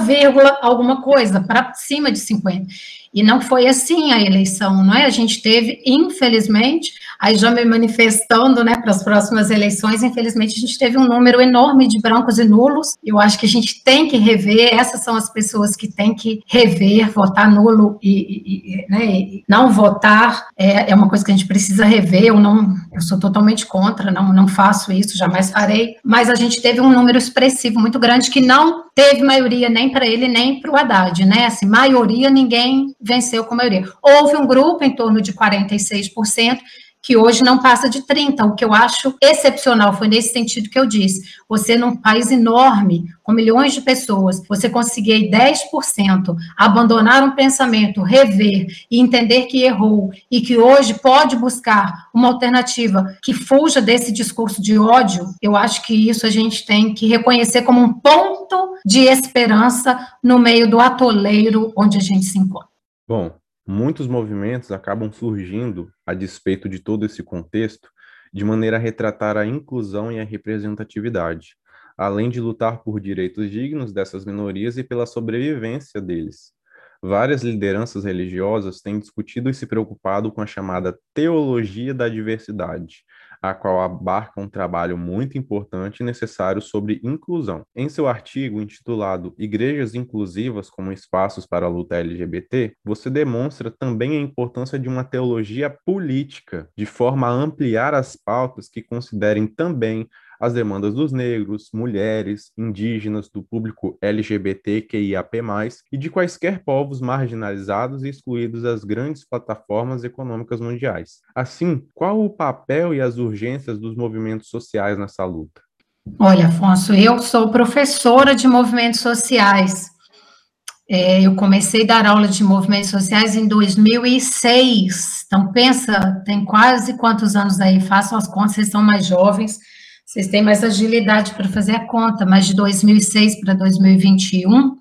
alguma coisa, para cima de 50%. E não foi assim a eleição, não é? A gente teve, infelizmente, aí já me manifestando, né, para as próximas eleições, infelizmente a gente teve um número enorme de brancos e nulos. Eu acho que a gente tem que rever, essas são as pessoas que têm que rever, votar nulo e, e, né, e não votar é, é, uma coisa que a gente precisa rever. Eu não, eu sou totalmente contra, não, não faço isso, jamais farei. Mas a gente teve um número expressivo muito grande que não teve maioria nem para ele nem para o Haddad, né? Assim, maioria ninguém venceu com maioria. Houve um grupo em torno de 46%, que hoje não passa de 30. O que eu acho excepcional foi nesse sentido que eu disse. Você num país enorme, com milhões de pessoas, você conseguir 10% abandonar um pensamento, rever e entender que errou e que hoje pode buscar uma alternativa que fuja desse discurso de ódio, eu acho que isso a gente tem que reconhecer como um ponto de esperança no meio do atoleiro onde a gente se encontra. Bom, muitos movimentos acabam surgindo, a despeito de todo esse contexto, de maneira a retratar a inclusão e a representatividade, além de lutar por direitos dignos dessas minorias e pela sobrevivência deles. Várias lideranças religiosas têm discutido e se preocupado com a chamada teologia da diversidade, a qual abarca um trabalho muito importante e necessário sobre inclusão. Em seu artigo intitulado Igrejas Inclusivas como Espaços para a Luta LGBT, você demonstra também a importância de uma teologia política, de forma a ampliar as pautas que considerem também as demandas dos negros, mulheres, indígenas, do público LGBTQIAP+, e de quaisquer povos marginalizados e excluídos das grandes plataformas econômicas mundiais. Assim, qual o papel e as urgências dos movimentos sociais nessa luta? Olha, Afonso, eu sou professora de movimentos sociais. É, eu comecei a dar aula de movimentos sociais em 2006. Então, pensa, tem quase quantos anos aí? Façam as contas, vocês são mais jovens. Vocês têm mais agilidade para fazer a conta, mas de 2006 para 2021,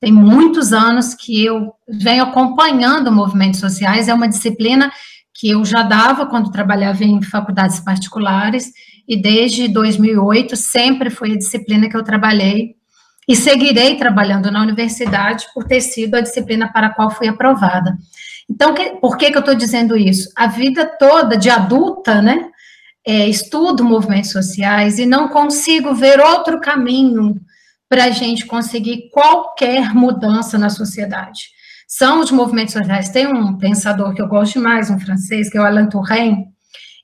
tem muitos anos que eu venho acompanhando movimentos sociais, é uma disciplina que eu já dava quando trabalhava em faculdades particulares, e desde 2008 sempre foi a disciplina que eu trabalhei, e seguirei trabalhando na universidade por ter sido a disciplina para a qual fui aprovada. Então, que, por que, que eu estou dizendo isso? A vida toda de adulta, né, é, estudo movimentos sociais e não consigo ver outro caminho para a gente conseguir qualquer mudança na sociedade. são os movimentos sociais. Tem um pensador que eu gosto demais, um francês, que é o Alain Touraine,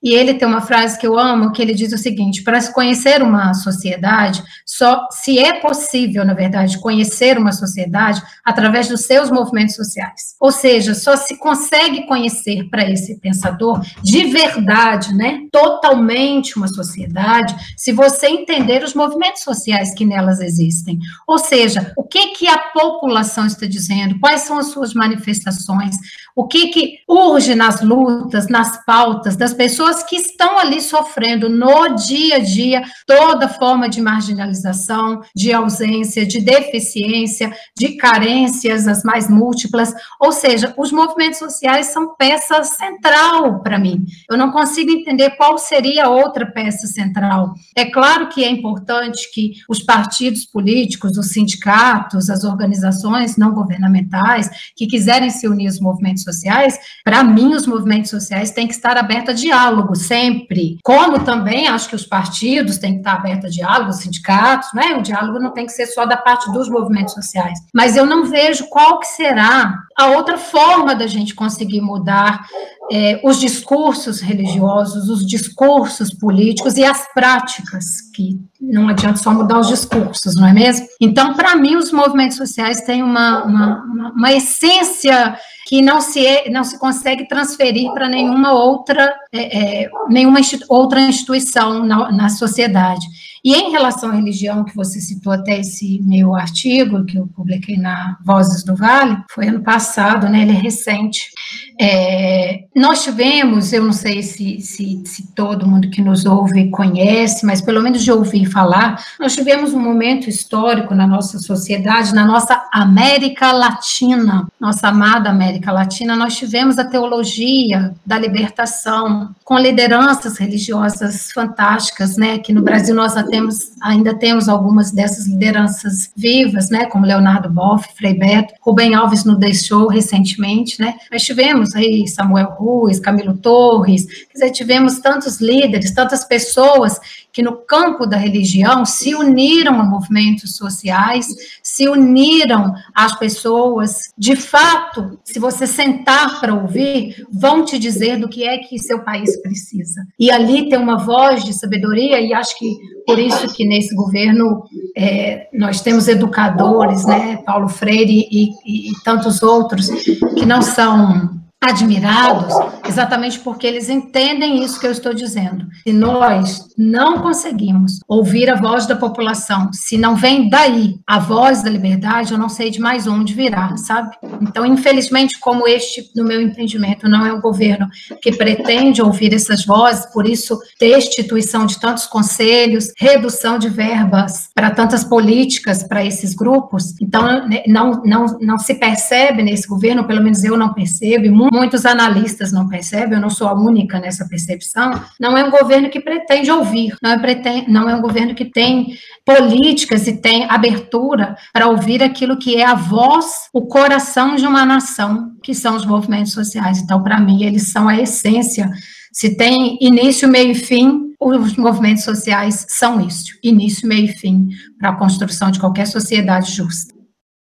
e ele tem uma frase que eu amo, que ele diz o seguinte: para se conhecer uma sociedade, só se é possível, na verdade, conhecer uma sociedade através dos seus movimentos sociais. Ou seja, só se consegue conhecer para esse pensador de verdade, né, totalmente uma sociedade, se você entender os movimentos sociais que nelas existem. Ou seja, o que que a população está dizendo, quais são as suas manifestações, o que que urge nas lutas, nas pautas das pessoas pessoas que estão ali sofrendo no dia a dia toda forma de marginalização, de ausência, de deficiência, de carências, as mais múltiplas. Ou seja, os movimentos sociais são peça central para mim. Eu não consigo entender qual seria outra peça central. É claro que é importante que os partidos políticos, os sindicatos, as organizações não governamentais que quiserem se unir aos movimentos sociais, para mim, os movimentos sociais têm que estar abertos a diálogo diálogo sempre, como também acho que os partidos têm que estar abertos a diálogo, os sindicatos, né? O diálogo não tem que ser só da parte dos movimentos sociais. Mas eu não vejo qual que será a outra forma da gente conseguir mudar é, os discursos religiosos, os discursos políticos e as práticas, que não adianta só mudar os discursos, não é mesmo? Então, para mim, os movimentos sociais têm uma, uma, uma, essência que não se, não se consegue transferir para nenhuma outra, é, é, nenhuma outra instituição na, na sociedade. E em relação à religião, que você citou até esse meu artigo, que eu publiquei na Vozes do Vale, foi ano passado, né, ele é recente. É, nós tivemos, eu não sei se, se, se, todo mundo que nos ouve conhece, mas pelo menos de ouvir falar, nós tivemos um momento histórico na nossa sociedade, na nossa América Latina, nossa amada América Latina, nós tivemos a teologia da libertação, com lideranças religiosas fantásticas, né, que no Brasil nós temos, ainda temos algumas dessas lideranças vivas, né, como Leonardo Boff, Frei Beto, Rubem Alves nos deixou recentemente, né, nós tivemos aí Samuel Ruiz, Camilo Torres, quer dizer, tivemos tantos líderes, tantas pessoas que no campo da religião se uniram a movimentos sociais, se uniram às pessoas, de fato, se você sentar para ouvir, vão te dizer do que é que seu país precisa. E ali tem uma voz de sabedoria, e acho que por isso que nesse governo é, nós temos educadores, né, Paulo Freire e, e, e tantos outros, que não são admirados exatamente porque eles entendem isso que eu estou dizendo. Se nós não conseguimos ouvir a voz da população, se não vem daí a voz da liberdade, eu não sei de mais onde virá, sabe? Então, infelizmente, como este, no meu entendimento, não é um governo que pretende ouvir essas vozes, por isso, destituição de tantos conselhos, redução de verbas para tantas políticas para esses grupos, então, né, não, não, não se percebe nesse governo, pelo menos eu não percebo, muitos analistas não percebem, eu não sou a única nessa percepção, não é um governo que pretende ouvir, não é, pretende, não é um governo que tem políticas e tem abertura para ouvir aquilo que é a voz, o coração de uma nação, que são os movimentos sociais. Então, para mim, eles são a essência. Se tem início, meio e fim, os movimentos sociais são isso, início, meio e fim, para a construção de qualquer sociedade justa.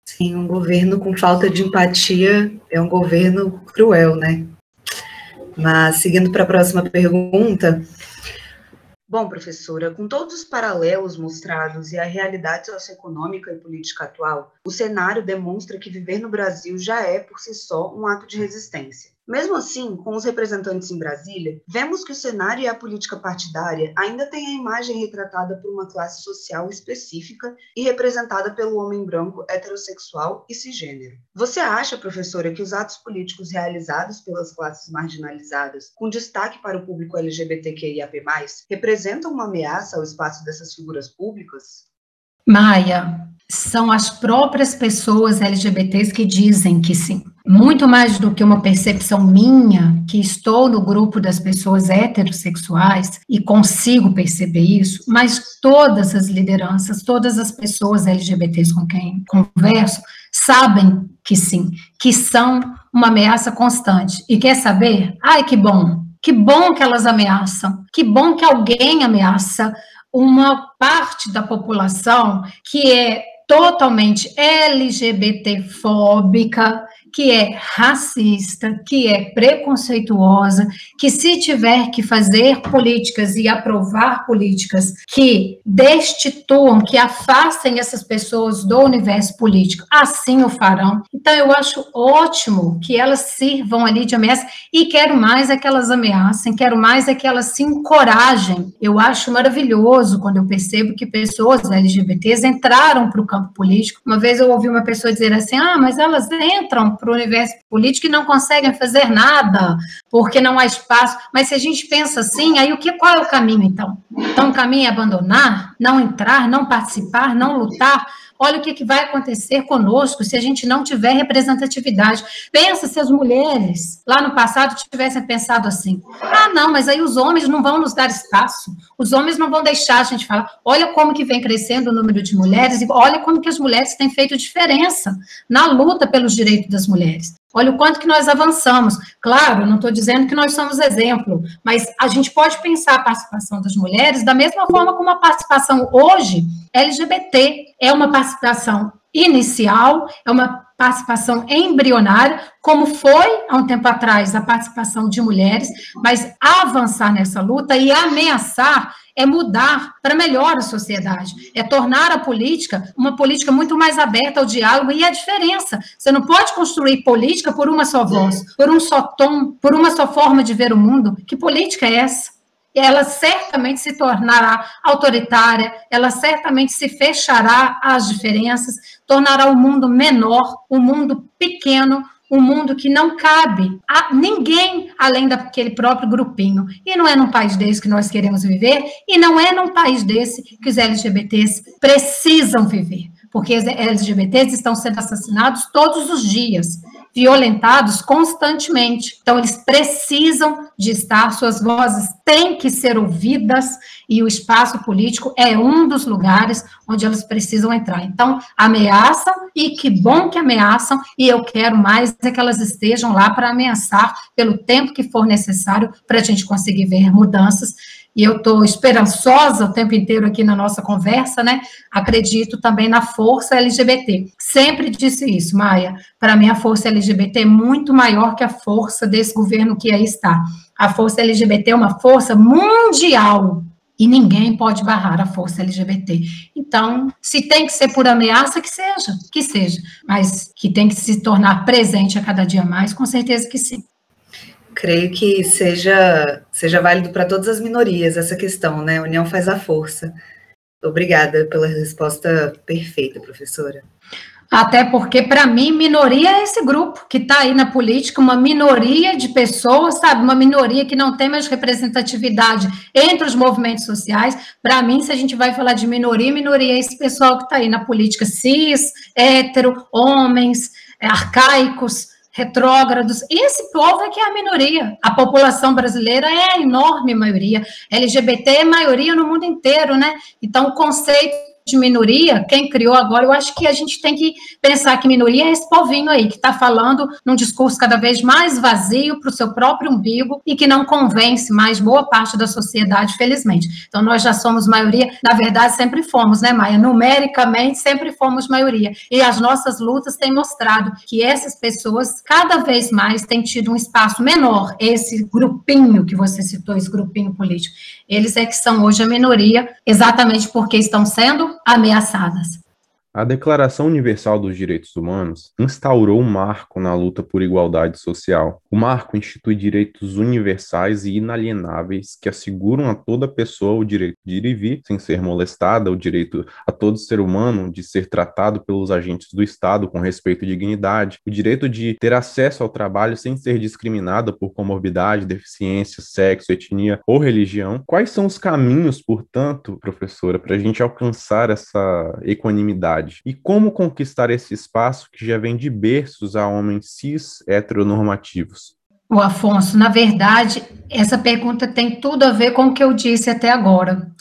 Sim, um governo com falta de empatia é um governo cruel, né? Mas, seguindo para a próxima pergunta. Bom, professora, com todos os paralelos mostrados e a realidade socioeconômica e política atual, o cenário demonstra que viver no Brasil já é, por si só, um ato de resistência. Mesmo assim, com os representantes em Brasília, vemos que o cenário e a política partidária ainda têm a imagem retratada por uma classe social específica e representada pelo homem branco heterossexual e cisgênero. Você acha, professora, que os atos políticos realizados pelas classes marginalizadas, com destaque para o público LGBTQIAP+, representam uma ameaça ao espaço dessas figuras públicas? Maia, são as próprias pessoas LGBTs que dizem que sim. Muito mais do que uma percepção minha, que estou no grupo das pessoas heterossexuais e consigo perceber isso, mas todas as lideranças, todas as pessoas LGBTs com quem converso, sabem que sim, que são uma ameaça constante. E quer saber? Ai, que bom! Que bom que elas ameaçam, que bom que alguém ameaça uma parte da população que é totalmente LGBT-fóbica, que é racista, que é preconceituosa, que se tiver que fazer políticas e aprovar políticas que destituam, que afastem essas pessoas do universo político, assim o farão. Então eu acho ótimo que elas sirvam ali de ameaça e quero mais é que elas ameacem, quero mais é que elas se encorajem. Eu acho maravilhoso quando eu percebo que pessoas LGBTs entraram para o campo político. Uma vez eu ouvi uma pessoa dizer assim: ah, mas elas entram para o universo político e não conseguem fazer nada, porque não há espaço. Mas se a gente pensa assim, aí o que, qual é o caminho então? Então o caminho é abandonar, não entrar, não participar, não lutar. Olha o que, que vai acontecer conosco se a gente não tiver representatividade. Pensa se as mulheres lá no passado tivessem pensado assim: ah, não, mas aí os homens não vão nos dar espaço, os homens não vão deixar a gente falar. Olha como que vem crescendo o número de mulheres e olha como que as mulheres têm feito diferença na luta pelos direitos das mulheres. Olha o quanto que nós avançamos. Claro, não estou dizendo que nós somos exemplo, mas a gente pode pensar a participação das mulheres da mesma forma como a participação hoje LGBT é uma participação inicial, é uma participação embrionária, como foi há um tempo atrás a participação de mulheres, mas avançar nessa luta e ameaçar é mudar para melhor a sociedade, é tornar a política uma política muito mais aberta ao diálogo e a diferença. Você não pode construir política por uma só voz, por um só tom, por uma só forma de ver o mundo. Que política é essa? Ela certamente se tornará autoritária, ela certamente se fechará às diferenças, tornará o mundo menor, um mundo pequeno, um mundo que não cabe a ninguém além daquele próprio grupinho. E não é num país desse que nós queremos viver, e não é num país desse que os LGBTs precisam viver, porque os LGBTs estão sendo assassinados todos os dias violentados constantemente. Então, eles precisam de estar, suas vozes têm que ser ouvidas, e o espaço político é um dos lugares onde elas precisam entrar. Então, ameaçam, e que bom que ameaçam, e eu quero mais é que elas estejam lá para ameaçar pelo tempo que for necessário para a gente conseguir ver mudanças e eu estou esperançosa o tempo inteiro aqui na nossa conversa, né? Acredito também na força LGBT. Sempre disse isso, Maia. Para mim, a força LGBT é muito maior que a força desse governo que aí está. A força LGBT é uma força mundial. E ninguém pode barrar a força LGBT. Então, se tem que ser por ameaça, que seja, que seja. Mas que tem que se tornar presente a cada dia mais, com certeza que sim creio que seja, seja válido para todas as minorias essa questão, né? A união faz a força. Obrigada pela resposta perfeita, professora. Até porque, para mim, minoria é esse grupo que está aí na política, uma minoria de pessoas, sabe? Uma minoria que não tem mais representatividade entre os movimentos sociais. Para mim, se a gente vai falar de minoria, minoria é esse pessoal que está aí na política cis, hétero, homens, é, arcaicos, retrógrados. Esse povo é que é a minoria. A população brasileira é a enorme maioria. LGBT é maioria no mundo inteiro, né? Então, o conceito de minoria, quem criou agora, eu acho que a gente tem que pensar que minoria é esse povinho aí, que está falando num discurso cada vez mais vazio para o seu próprio umbigo e que não convence mais boa parte da sociedade, felizmente. Então, nós já somos maioria, na verdade, sempre fomos, né, Maia? Numericamente, sempre fomos maioria. E as nossas lutas têm mostrado que essas pessoas, cada vez mais, têm tido um espaço menor, esse grupinho que você citou, esse grupinho político. Eles é que são hoje a minoria, exatamente porque estão sendo ameaçadas. A Declaração Universal dos Direitos Humanos instaurou um marco na luta por igualdade social. O marco institui direitos universais e inalienáveis que asseguram a toda pessoa o direito de ir e vir sem ser molestada, o direito a todo ser humano de ser tratado pelos agentes do Estado com respeito e dignidade, o direito de ter acesso ao trabalho sem ser discriminada por comorbidade, deficiência, sexo, etnia ou religião. Quais são os caminhos, portanto, professora, para a gente alcançar essa equanimidade? Sociedade? E como conquistar esse espaço que já vem de berços a homens cis heteronormativos? O Afonso, na verdade, essa pergunta tem tudo a ver com o que eu disse até agora.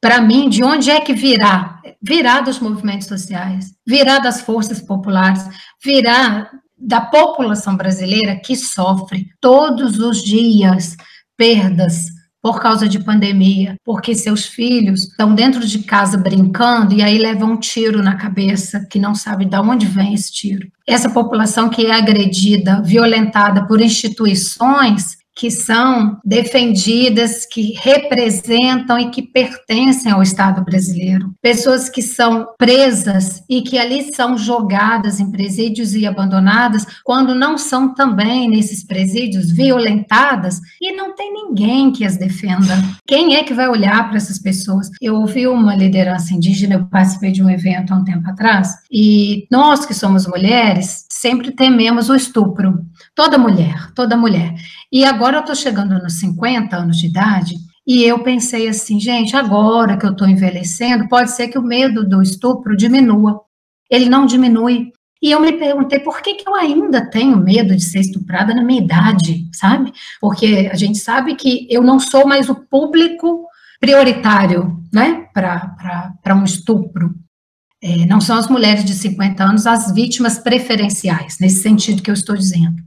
Para mim, de onde é que virá? Virá dos movimentos sociais, virá das forças populares, virá da população brasileira que sofre todos os dias perdas por causa de pandemia, porque seus filhos estão dentro de casa brincando e aí levam um tiro na cabeça, que não sabe de onde vem esse tiro. Essa população que é agredida, violentada por instituições, que são defendidas, que representam e que pertencem ao Estado brasileiro. Pessoas que são presas e que ali são jogadas em presídios e abandonadas, quando não são também nesses presídios violentadas e não tem ninguém que as defenda. Quem é que vai olhar para essas pessoas? Eu ouvi uma liderança indígena, eu participei de um evento há um tempo atrás, e nós que somos mulheres sempre tememos o estupro. Toda mulher, toda mulher. E agora eu estou chegando nos 50 anos de idade e eu pensei assim, gente, agora que eu estou envelhecendo, pode ser que o medo do estupro diminua. Ele não diminui. E eu me perguntei por que, que eu ainda tenho medo de ser estuprada na minha idade, sabe? Porque a gente sabe que eu não sou mais o público prioritário, né, para um estupro. É, não são as mulheres de 50 anos as vítimas preferenciais, nesse sentido que eu estou dizendo.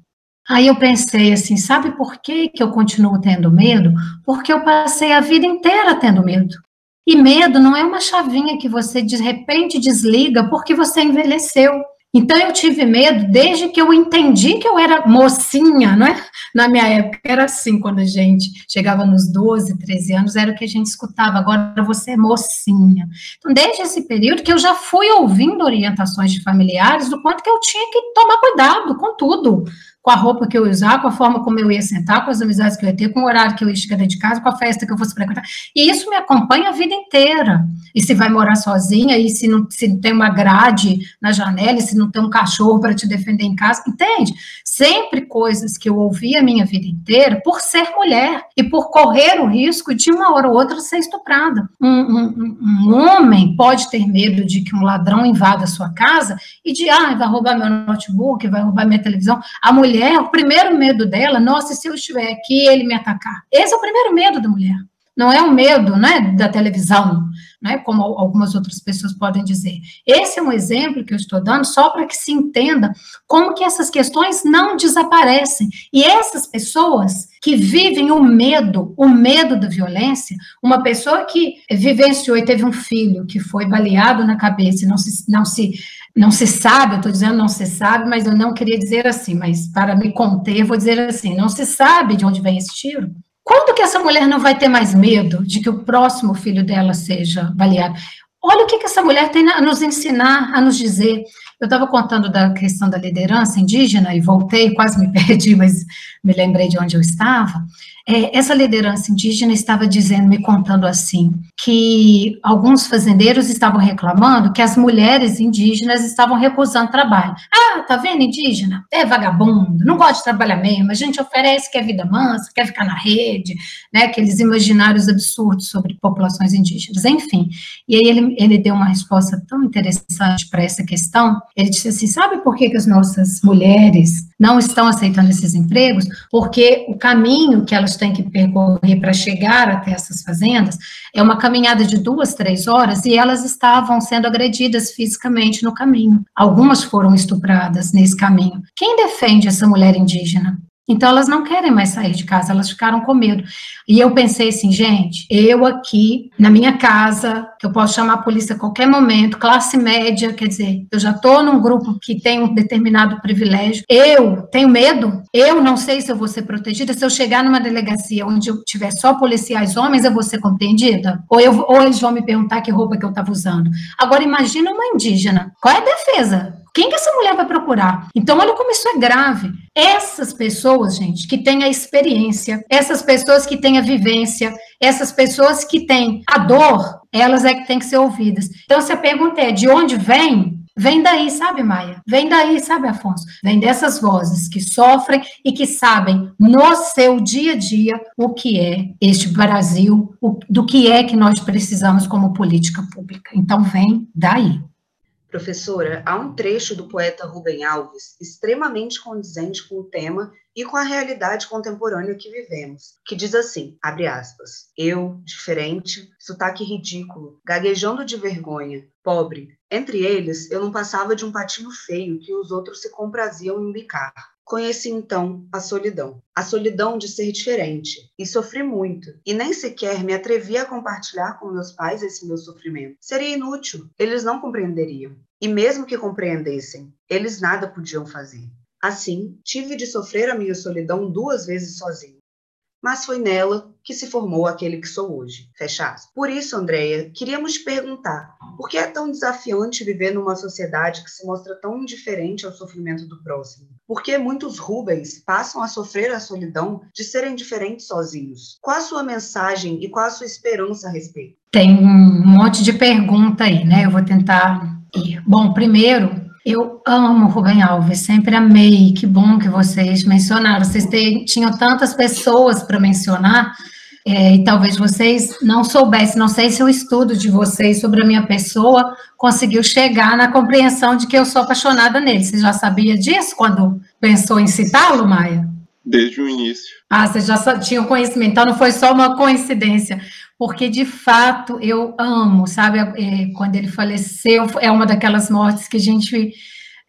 Aí eu pensei assim, sabe por que, que eu continuo tendo medo? Porque eu passei a vida inteira tendo medo. E medo não é uma chavinha que você de repente desliga porque você envelheceu. Então eu tive medo desde que eu entendi que eu era mocinha, não é? Na minha época era assim, quando a gente chegava nos 12, 13 anos, era o que a gente escutava, agora você é mocinha. Então, desde esse período que eu já fui ouvindo orientações de familiares do quanto que eu tinha que tomar cuidado com tudo com a roupa que eu ia usar, com a forma como eu ia sentar, com as amizades que eu ia ter, com o horário que eu ia chegar de casa, com a festa que eu fosse frequentar. E isso me acompanha a vida inteira. E se vai morar sozinha, e se não, se tem uma grade na janela, e se não tem um cachorro para te defender em casa, entende? Sempre coisas que eu ouvi a minha vida inteira por ser mulher e por correr o risco de uma hora ou outra ser estuprada. Um, um, um homem pode ter medo de que um ladrão invada a sua casa e de, ah, vai roubar meu notebook, vai roubar minha televisão. A mulher mulher, o primeiro medo dela, nossa, se eu estiver aqui, ele me atacar. Esse é o primeiro medo da mulher. Não é o medo né, da televisão, né, como algumas outras pessoas podem dizer. Esse é um exemplo que eu estou dando só para que se entenda como que essas questões não desaparecem. E essas pessoas que vivem o medo, o medo da violência, uma pessoa que vivenciou e teve um filho que foi baleado na cabeça e não se, não se não se sabe, eu estou dizendo não se sabe, mas eu não queria dizer assim, mas para me conter, vou dizer assim, não se sabe de onde vem esse tiro. Quando que essa mulher não vai ter mais medo de que o próximo filho dela seja baleado? Olha o que, que essa mulher tem a nos ensinar, a nos dizer. Eu estava contando da questão da liderança indígena e voltei, quase me perdi, mas me lembrei de onde eu estava. É, essa liderança indígena estava dizendo, me contando assim, que alguns fazendeiros estavam reclamando que as mulheres indígenas estavam recusando trabalho. Ah, tá vendo, indígena? É vagabundo, não gosta de trabalhar mesmo, a gente oferece que é vida mansa, quer ficar na rede, né, aqueles imaginários absurdos sobre populações indígenas, enfim. E aí ele, ele deu uma resposta tão interessante para essa questão, ele disse assim, sabe por que, que as nossas mulheres não estão aceitando esses empregos? Porque o caminho que elas têm que percorrer para chegar até essas fazendas é uma caminhada de duas, três horas e elas estavam sendo agredidas fisicamente no caminho. Algumas foram estupradas nesse caminho. Quem defende essa mulher indígena? Então, elas não querem mais sair de casa, elas ficaram com medo. E eu pensei assim, gente, eu aqui, na minha casa, que eu posso chamar a polícia a qualquer momento, classe média, quer dizer, eu já estou num grupo que tem um determinado privilégio, eu tenho medo, eu não sei se eu vou ser protegida, se eu chegar numa delegacia onde eu tiver só policiais homens, eu vou ser compreendida? Ou, eu, ou eles vão me perguntar que roupa que eu estava usando? Agora, imagina uma indígena, qual é a defesa? Quem que essa mulher vai procurar? Então, olha como isso é grave. Essas pessoas, gente, que têm a experiência, essas pessoas que têm a vivência, essas pessoas que têm a dor, elas é que têm que ser ouvidas. Então, se a pergunta é de onde vem, Vem daí, sabe, Maia? Vem daí, sabe, Afonso? Vem dessas vozes que sofrem e que sabem no seu dia a dia o que é este Brasil, o, do que é que nós precisamos como política pública. Então, vem daí. Professora, há um trecho do poeta Rubem Alves extremamente condizente com o tema e com a realidade contemporânea que vivemos, que diz assim, abre aspas, eu, diferente, sotaque ridículo, gaguejando de vergonha, pobre, entre eles eu não passava de um patinho feio que os outros se compraziam em bicar. Conheci então a solidão, a solidão de ser diferente, e sofri muito, e nem sequer me atrevi a compartilhar com meus pais esse meu sofrimento. Seria inútil, eles não compreenderiam. E mesmo que compreendessem, eles nada podiam fazer. Assim, tive de sofrer a minha solidão duas vezes sozinho mas foi nela que se formou aquele que sou hoje. Fecha Por isso, Andréia, queríamos perguntar, por que é tão desafiante viver numa sociedade que se mostra tão indiferente ao sofrimento do próximo? Por que muitos Rubens passam a sofrer a solidão de serem diferentes sozinhos? Qual a sua mensagem e qual a sua esperança a respeito? Tem um monte de pergunta aí, né? Eu vou tentar ir. Bom, primeiro, eu amo Rubem Alves, sempre amei. Que bom que vocês mencionaram. Vocês tinham tantas pessoas para mencionar, é, e talvez vocês não soubessem. Não sei se o estudo de vocês sobre a minha pessoa conseguiu chegar na compreensão de que eu sou apaixonada nele. Você já sabia disso quando pensou em citá-lo, Maia? Desde o início. Ah, você já tinha conhecimento, então não foi só uma coincidência porque de fato eu amo, sabe? É, quando ele faleceu, é uma daquelas mortes que a gente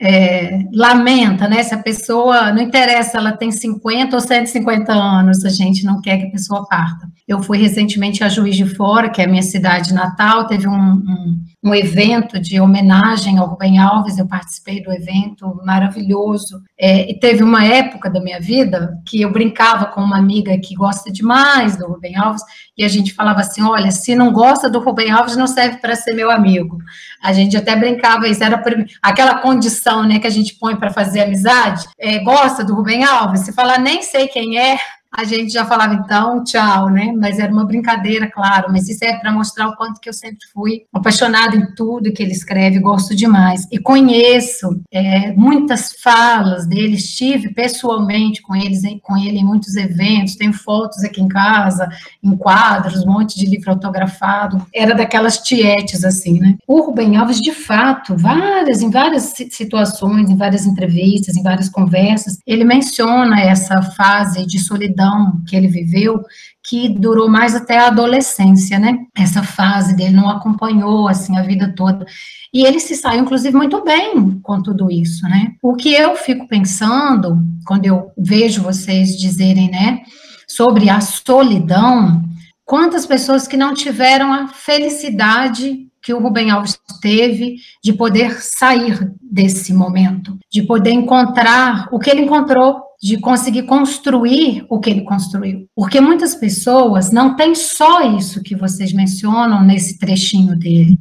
é, lamenta, né? Se a pessoa, não interessa, ela tem 50 ou 150 anos, a gente não quer que a pessoa parta. Eu fui recentemente a Juiz de Fora, que é a minha cidade natal, teve um, um, um evento de homenagem ao Rubem Alves, eu participei do evento, maravilhoso. É, e teve uma época da minha vida que eu brincava com uma amiga que gosta demais do Rubem Alves, e a gente falava assim: olha, se não gosta do Rubem Alves, não serve para ser meu amigo. A gente até brincava, isso era aquela condição né, que a gente põe para fazer amizade. É, gosta do Rubem Alves? Se falar nem sei quem é, a gente já falava então, tchau, né? Mas era uma brincadeira, claro, mas isso é para mostrar o quanto que eu sempre fui apaixonada em tudo que ele escreve, gosto demais. E conheço é, muitas falas dele, estive pessoalmente com eles, com ele em muitos eventos, tenho fotos aqui em casa, em quadros, um monte de livro autografado. Era daquelas tietes, assim, né? O Rubem Alves, de fato, várias, em várias situações, em várias entrevistas, em várias conversas, ele menciona essa fase de solidão solidão que ele viveu, que durou mais até a adolescência, né? Essa fase dele não acompanhou assim a vida toda. E ele se saiu, inclusive, muito bem com tudo isso, né? O que eu fico pensando, quando eu vejo vocês dizerem, né, sobre a solidão, quantas pessoas que não tiveram a felicidade que o Rubem Alves teve de poder sair desse momento, de poder encontrar o que ele encontrou de conseguir construir o que ele construiu. Porque muitas pessoas não têm só isso que vocês mencionam nesse trechinho dele.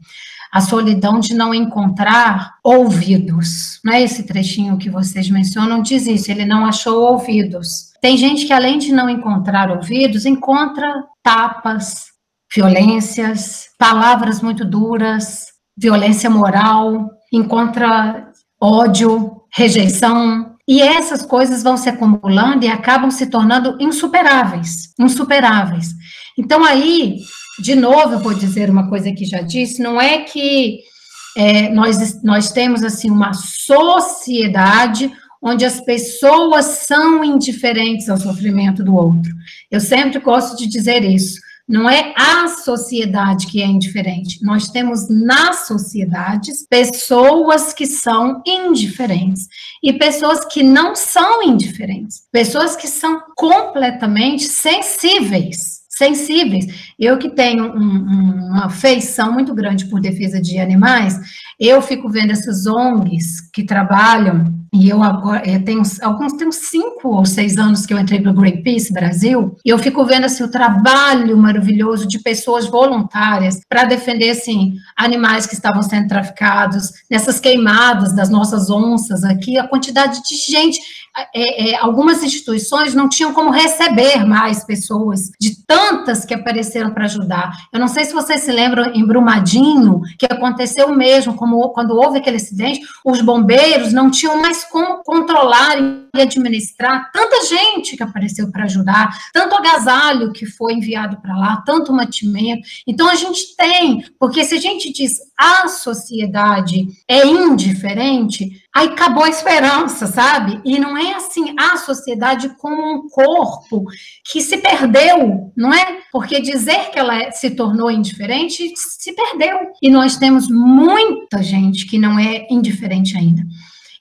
A solidão de não encontrar ouvidos. Não é esse trechinho que vocês mencionam, diz isso, ele não achou ouvidos. Tem gente que, além de não encontrar ouvidos, encontra tapas, violências, palavras muito duras, violência moral, encontra ódio, rejeição, e essas coisas vão se acumulando e acabam se tornando insuperáveis, insuperáveis. Então aí, de novo, eu vou dizer uma coisa que já disse, não é que é, nós, nós temos assim uma sociedade onde as pessoas são indiferentes ao sofrimento do outro. Eu sempre gosto de dizer isso. Não é a sociedade que é indiferente. Nós temos nas sociedades pessoas que são indiferentes e pessoas que não são indiferentes, pessoas que são completamente sensíveis sensíveis. Eu que tenho um, uma feição muito grande por defesa de animais, eu fico vendo essas ONGs que trabalham e eu agora eu tenho alguns tenho cinco ou seis anos que eu entrei para o Greenpeace Brasil, e eu fico vendo assim o trabalho maravilhoso de pessoas voluntárias para defender assim animais que estavam sendo traficados, nessas queimadas das nossas onças aqui, a quantidade de gente é, é, algumas instituições não tinham como receber mais pessoas, de tantas que apareceram para ajudar. Eu não sei se vocês se lembram em Brumadinho, que aconteceu mesmo, como quando houve aquele acidente, os bombeiros não tinham mais como controlar e administrar tanta gente que apareceu para ajudar, tanto agasalho que foi enviado para lá, tanto mantimento. Então a gente tem, porque se a gente diz a sociedade é indiferente, aí acabou a esperança, sabe? E não é assim a sociedade como um corpo que se perdeu, não é? Porque dizer que ela se tornou indiferente se perdeu. E nós temos muita gente que não é indiferente ainda.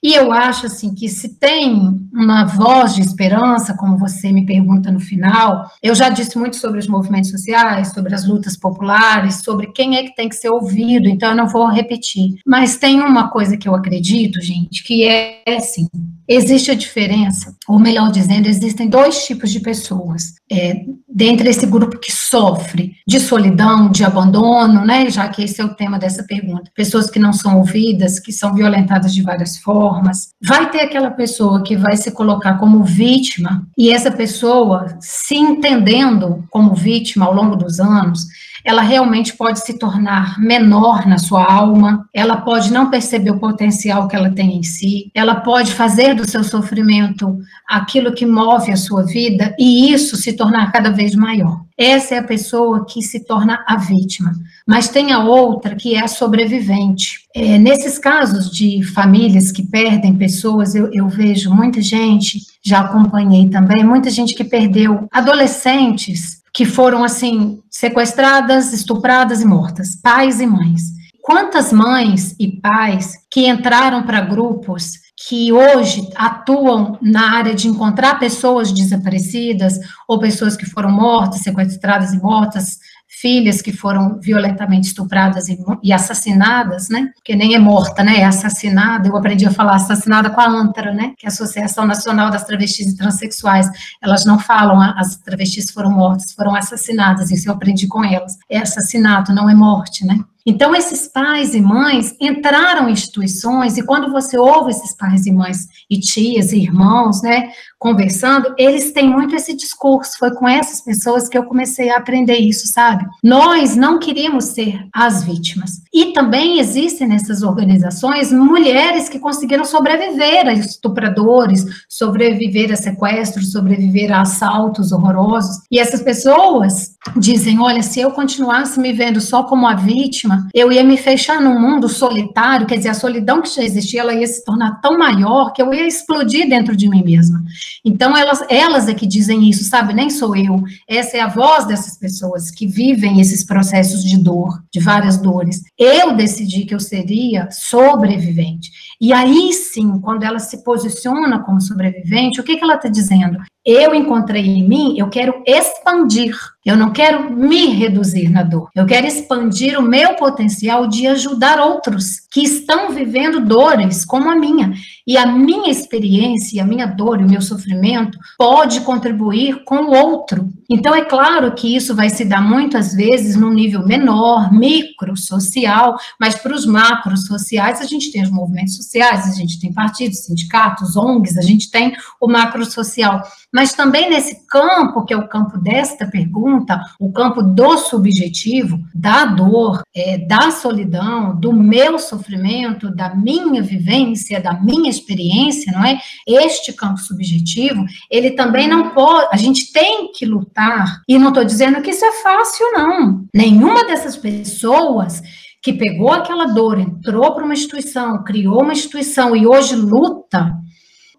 E eu acho assim que se tem uma voz de esperança, como você me pergunta no final, eu já disse muito sobre os movimentos sociais, sobre as lutas populares, sobre quem é que tem que ser ouvido, então eu não vou repetir. Mas tem uma coisa que eu acredito, gente, que é assim: existe a diferença, ou melhor dizendo, existem dois tipos de pessoas é, dentro desse grupo que sofre de solidão, de abandono, né? Já que esse é o tema dessa pergunta. Pessoas que não são ouvidas, que são violentadas de várias formas. Vai ter aquela pessoa que vai se colocar como vítima, e essa pessoa, se entendendo como vítima ao longo dos anos, ela realmente pode se tornar menor na sua alma, ela pode não perceber o potencial que ela tem em si, ela pode fazer do seu sofrimento aquilo que move a sua vida e isso se tornar cada vez maior. Essa é a pessoa que se torna a vítima. Mas tem a outra que é a sobrevivente. É, nesses casos de famílias que perdem pessoas, eu, eu vejo muita gente, já acompanhei também, muita gente que perdeu adolescentes que foram assim sequestradas, estupradas e mortas, pais e mães. Quantas mães e pais que entraram para grupos que hoje atuam na área de encontrar pessoas desaparecidas ou pessoas que foram mortas, sequestradas e mortas, filhas que foram violentamente estupradas e, e, assassinadas, né? Porque nem é morta, né? É assassinada. Eu aprendi a falar assassinada com a ANTRA, né? Que é a Associação Nacional das Travestis e Transsexuais. Elas não falam as travestis foram mortas, foram assassinadas. Isso eu aprendi com elas. É assassinato, não é morte, né? Então, esses pais e mães entraram em instituições, e quando você ouve esses pais e mães, e tias e irmãos, né, conversando, eles têm muito esse discurso. Foi com essas pessoas que eu comecei a aprender isso, sabe? Nós não queríamos ser as vítimas. E também existem nessas organizações mulheres que conseguiram sobreviver a estupradores, sobreviver a sequestros, sobreviver a assaltos horrorosos. E essas pessoas dizem: olha, se eu continuasse me vendo só como a vítima, eu ia me fechar num mundo solitário, quer dizer, a solidão que já existia, ela ia se tornar tão maior que eu ia explodir dentro de mim mesma. Então, elas, elas é que dizem isso, sabe? Nem sou eu. Essa é a voz dessas pessoas que vivem esses processos de dor, de várias dores. Eu decidi que eu seria sobrevivente. E aí sim, quando ela se posiciona como sobrevivente, o que, que ela está dizendo? Eu encontrei em mim, eu quero expandir. Eu não quero me reduzir na dor. Eu quero expandir o meu potencial de ajudar outros que estão vivendo dores como a minha. E a minha experiência, a minha dor e o meu sofrimento pode contribuir com o outro. Então, é claro que isso vai se dar muitas vezes num nível menor, micro, social, mas para os macros sociais, a gente tem os movimentos sociais, a gente tem partidos, sindicatos, ONGs, a gente tem o macro social. Mas também nesse campo, que é o campo desta pergunta, o campo do subjetivo, da dor, é, da solidão, do meu sofrimento, da minha vivência, da minha experiência, não é? Este campo subjetivo, ele também não pode, a gente tem que lutar, e não estou dizendo que isso é fácil, não. Nenhuma dessas pessoas que pegou aquela dor, entrou para uma instituição, criou uma instituição e hoje luta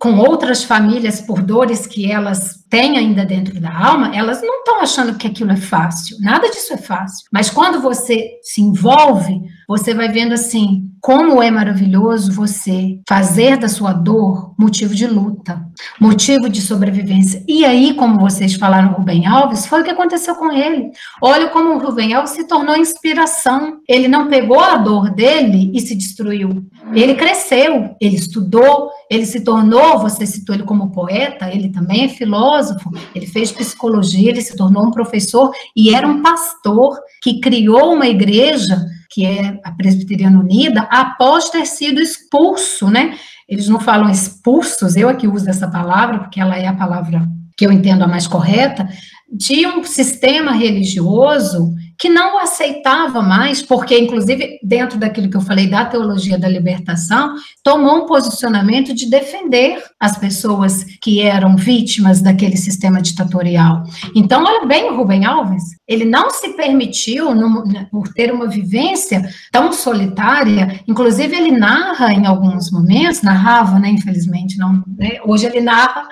com outras famílias por dores que elas têm ainda dentro da alma, elas não estão achando que aquilo é fácil. Nada disso é fácil. Mas quando você se envolve, você vai vendo assim, como é maravilhoso você fazer da sua dor motivo de luta, motivo de sobrevivência. E aí, como vocês falaram, Rubem Alves, foi o que aconteceu com ele. Olha como o Rubem Alves se tornou inspiração. Ele não pegou a dor dele e se destruiu. Ele cresceu, ele estudou, ele se tornou, você citou ele como poeta, ele também é filósofo, ele fez psicologia, ele se tornou um professor e era um pastor que criou uma igreja que é a Presbiteriana Unida, após ter sido expulso, né? Eles não falam expulsos, eu aqui uso essa palavra, porque ela é a palavra que eu entendo a mais correta, de um sistema religioso que não aceitava mais, porque, inclusive, dentro daquilo que eu falei da teologia da libertação, tomou um posicionamento de defender as pessoas que eram vítimas daquele sistema ditatorial. Então, olha bem o Rubem Alves, ele não se permitiu, no, por ter uma vivência tão solitária, inclusive ele narra em alguns momentos, narrava, né, infelizmente, não, né, hoje ele narra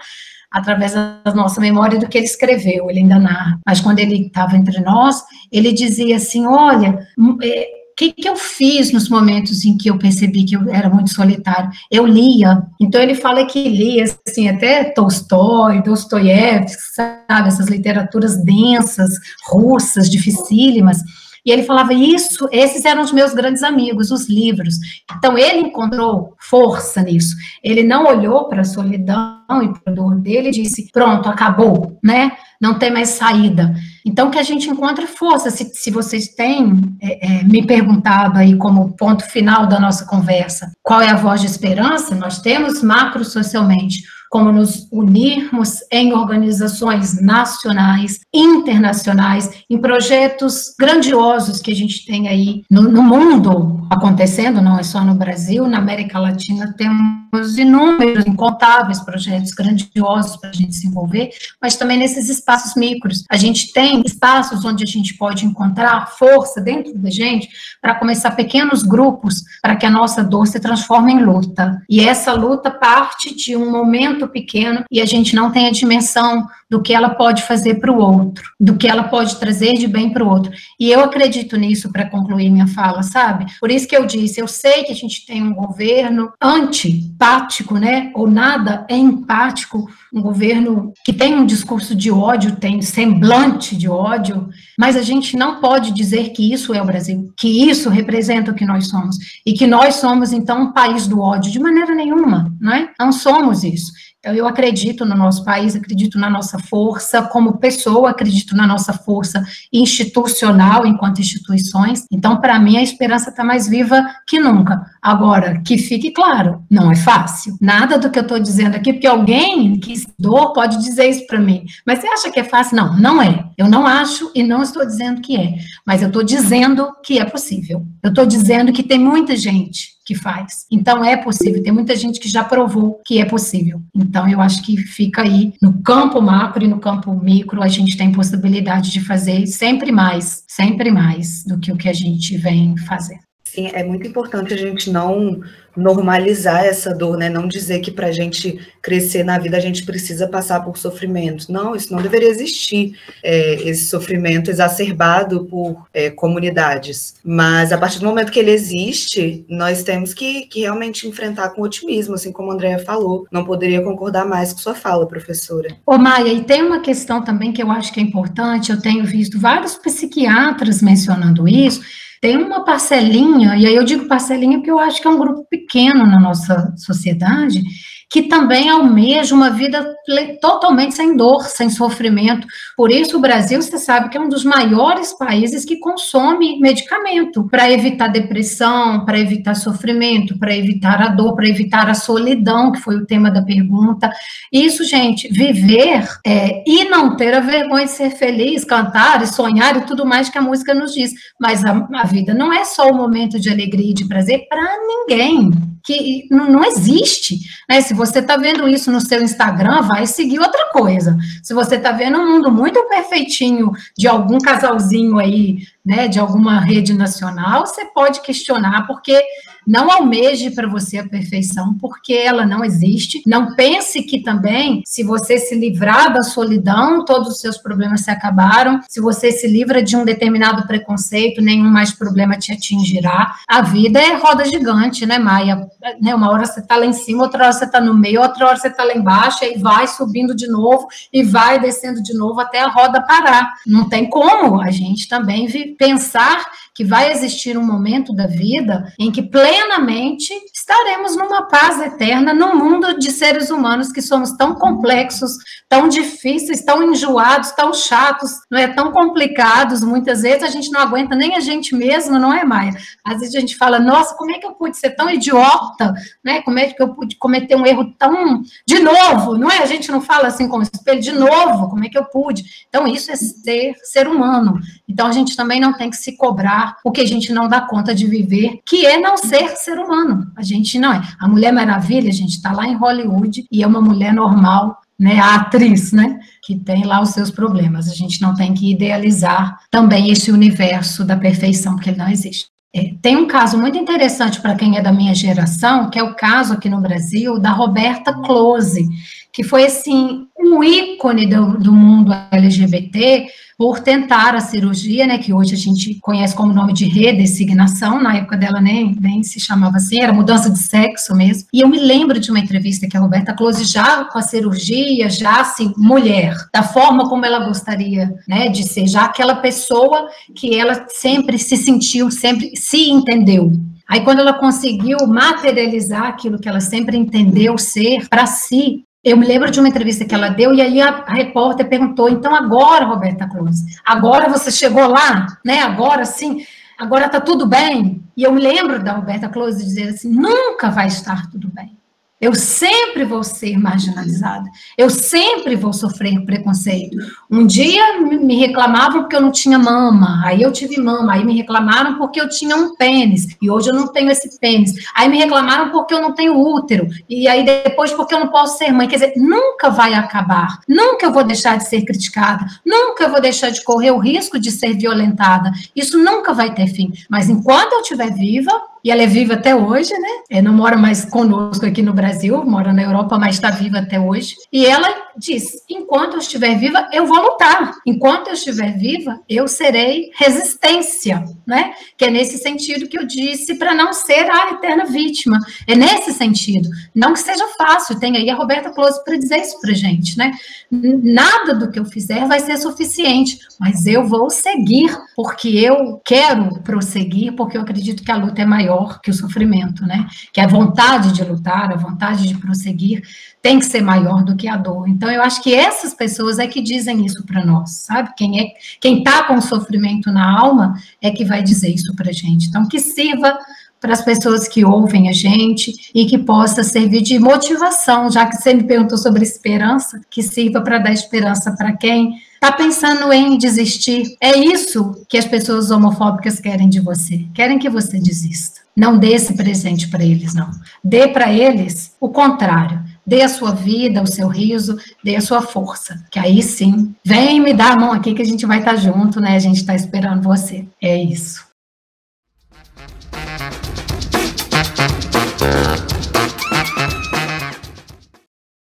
através da nossa memória do que ele escreveu, ele ainda narra. Mas quando ele estava entre nós, ele dizia assim: olha, hum, é, que, que eu fiz nos momentos em que eu percebi que eu era muito solitário? Eu lia. Então ele fala que lia, assim, até Tolstói, Dostoiévski, sabe, essas literaturas densas, russas, dificílimas. E ele falava isso, esses eram os meus grandes amigos, os livros. Então ele encontrou força nisso. Ele não olhou para a solidão e para a dor dele e disse: pronto, acabou, né? Não tem mais saída. Então que a gente encontre força. Se, se vocês têm é, é, me perguntado aí como ponto final da nossa conversa, qual é a voz de esperança? Nós temos macro socialmente como nos unirmos em organizações nacionais, internacionais, em projetos grandiosos que a gente tem aí no, no mundo acontecendo, não é só no Brasil, na América Latina temos inúmeros, incontáveis projetos grandiosos para a gente se envolver, mas também nesses espaços micros. A gente tem espaços onde a gente pode encontrar força dentro da gente para começar pequenos grupos para que a nossa dor se transforme em luta. E essa luta parte de um momento muito pequeno e a gente não tem a dimensão do que ela pode fazer para o outro, do que ela pode trazer de bem para o outro. E eu acredito nisso para concluir minha fala, sabe? Por isso que eu disse, eu sei que a gente tem um governo antipático, né? Ou nada é empático, um governo que tem um discurso de ódio, tem semblante de ódio, mas a gente não pode dizer que isso é o Brasil, que isso representa o que nós somos e que nós somos então um país do ódio de maneira nenhuma, não é? Não somos isso. Então, eu acredito no nosso país, acredito na nossa força como pessoa, acredito na nossa força institucional enquanto instituições. Então, para mim, a esperança está mais viva que nunca. Agora, que fique claro, não é fácil. Nada do que eu estou dizendo aqui, porque alguém que dor pode dizer isso para mim. Mas você acha que é fácil? Não, não é. Eu não acho e não estou dizendo que é. Mas eu estou dizendo que é possível. Eu estou dizendo que tem muita gente que faz. Então é possível, tem muita gente que já provou que é possível. Então eu acho que fica aí no campo macro e no campo micro a gente tem possibilidade de fazer sempre mais, sempre mais do que o que a gente vem fazendo. Sim, é muito importante a gente não normalizar essa dor, né? Não dizer que para a gente crescer na vida a gente precisa passar por sofrimento. Não, isso não deveria existir, é, esse sofrimento exacerbado por é, comunidades. Mas a partir do momento que ele existe, nós temos que, que realmente enfrentar com otimismo, assim como a Andrea falou. Não poderia concordar mais com sua fala, professora. Ô, Maia, e tem uma questão também que eu acho que é importante, eu tenho visto vários psiquiatras mencionando isso tem uma parcelinha, e aí eu digo parcelinha porque eu acho que é um grupo pequeno na nossa sociedade, que também almeja uma vida totalmente sem dor, sem sofrimento. Por isso, o Brasil, você sabe que é um dos maiores países que consome medicamento para evitar depressão, para evitar sofrimento, para evitar a dor, para evitar a solidão, que foi o tema da pergunta. Isso, gente, viver é, e não ter a vergonha de ser feliz, cantar e sonhar e tudo mais que a música nos diz. Mas a, a vida não é só o momento de alegria e de prazer para ninguém que não, existe. Né? Se você está vendo isso no seu Instagram, vai seguir outra coisa. Se você está vendo um mundo muito perfeitinho de algum casalzinho aí, né, de alguma rede nacional, você pode questionar, porque não almeje para você a perfeição, porque ela não existe. Não pense que também, se você se livrar da solidão, todos os seus problemas se acabaram. Se você se livra de um determinado preconceito, nenhum mais problema te atingirá. A vida é roda gigante, né, Maia? Né, uma hora você está lá em cima, outra hora você está no meio, outra hora você está lá embaixo, e vai subindo de novo e vai descendo de novo até a roda parar. Não tem como a gente também pensar que vai existir um momento da vida em que plenamente estaremos numa paz eterna no mundo de seres humanos que somos tão complexos, tão difíceis, tão enjoados, tão chatos, não é tão complicados. Muitas vezes a gente não aguenta nem a gente mesmo, não é, Maia? Às vezes a gente fala, nossa, como é que eu pude ser tão idiota, né? Como é que eu pude cometer um erro tão de novo, não é? A gente não fala assim como espelho de novo, como é que eu pude? Então isso é ser ser humano. Então a gente também não tem que se cobrar o que a gente não dá conta de viver, que é não ser ser humano. A gente não é. A Mulher Maravilha, a gente está lá em Hollywood e é uma mulher normal, né, a atriz, né, que tem lá os seus problemas. A gente não tem que idealizar também esse universo da perfeição, porque ele não existe. É, tem um caso muito interessante para quem é da minha geração, que é o caso aqui no Brasil da Roberta Close, que foi assim um ícone do, do mundo LGBT por tentar a cirurgia, né, que hoje a gente conhece como nome de redesignação, na época dela nem, nem se chamava assim, era mudança de sexo mesmo. E eu me lembro de uma entrevista que a Roberta Close, já com a cirurgia, já assim, mulher, da forma como ela gostaria, né, de ser, já aquela pessoa que ela sempre se sentiu, sempre se entendeu. Aí, quando ela conseguiu materializar aquilo que ela sempre entendeu ser para si, eu me lembro de uma entrevista que ela deu, e aí a, repórter perguntou: então agora, Roberta Cruz, agora você chegou lá, né? Agora sim, agora está tudo bem. E eu me lembro da Roberta Close dizer assim: nunca vai estar tudo bem. Eu sempre vou ser marginalizada. Eu sempre vou sofrer preconceito. Um dia me reclamavam porque eu não tinha mama. Aí eu tive mama. Aí me reclamaram porque eu tinha um pênis. E hoje eu não tenho esse pênis. Aí me reclamaram porque eu não tenho útero. E aí depois porque eu não posso ser mãe. Quer dizer, nunca vai acabar. Nunca eu vou deixar de ser criticada. Nunca eu vou deixar de correr o risco de ser violentada. Isso nunca vai ter fim. Mas enquanto eu estiver viva, e ela é viva até hoje, né? Ela não mora mais conosco aqui no Brasil, mora na Europa, mas está viva até hoje. E ela diz: enquanto eu estiver viva, eu vou lutar. Enquanto eu estiver viva, eu serei resistência, né? Que é nesse sentido que eu disse para não ser a eterna vítima. É nesse sentido. Não que seja fácil, tem aí a Roberta Close para dizer isso para gente, né? Nada do que eu fizer vai ser suficiente, mas eu vou seguir, porque eu quero prosseguir, porque eu acredito que a luta é maior maior que o sofrimento, né? Que a vontade de lutar, a vontade de prosseguir tem que ser maior do que a dor. Então, eu acho que essas pessoas é que dizem isso para nós, sabe? Quem é quem está com sofrimento na alma é que vai dizer isso para gente. Então, que sirva para as pessoas que ouvem a gente e que possa servir de motivação, já que você me perguntou sobre esperança, que sirva para dar esperança para quem está pensando em desistir. É isso que as pessoas homofóbicas querem de você. Querem que você desista. Não dê esse presente para eles, não. Dê para eles o contrário. Dê a sua vida, o seu riso, dê a sua força. Que aí sim, vem me dar a mão aqui que a gente vai estar tá junto, né? A gente está esperando você. É isso.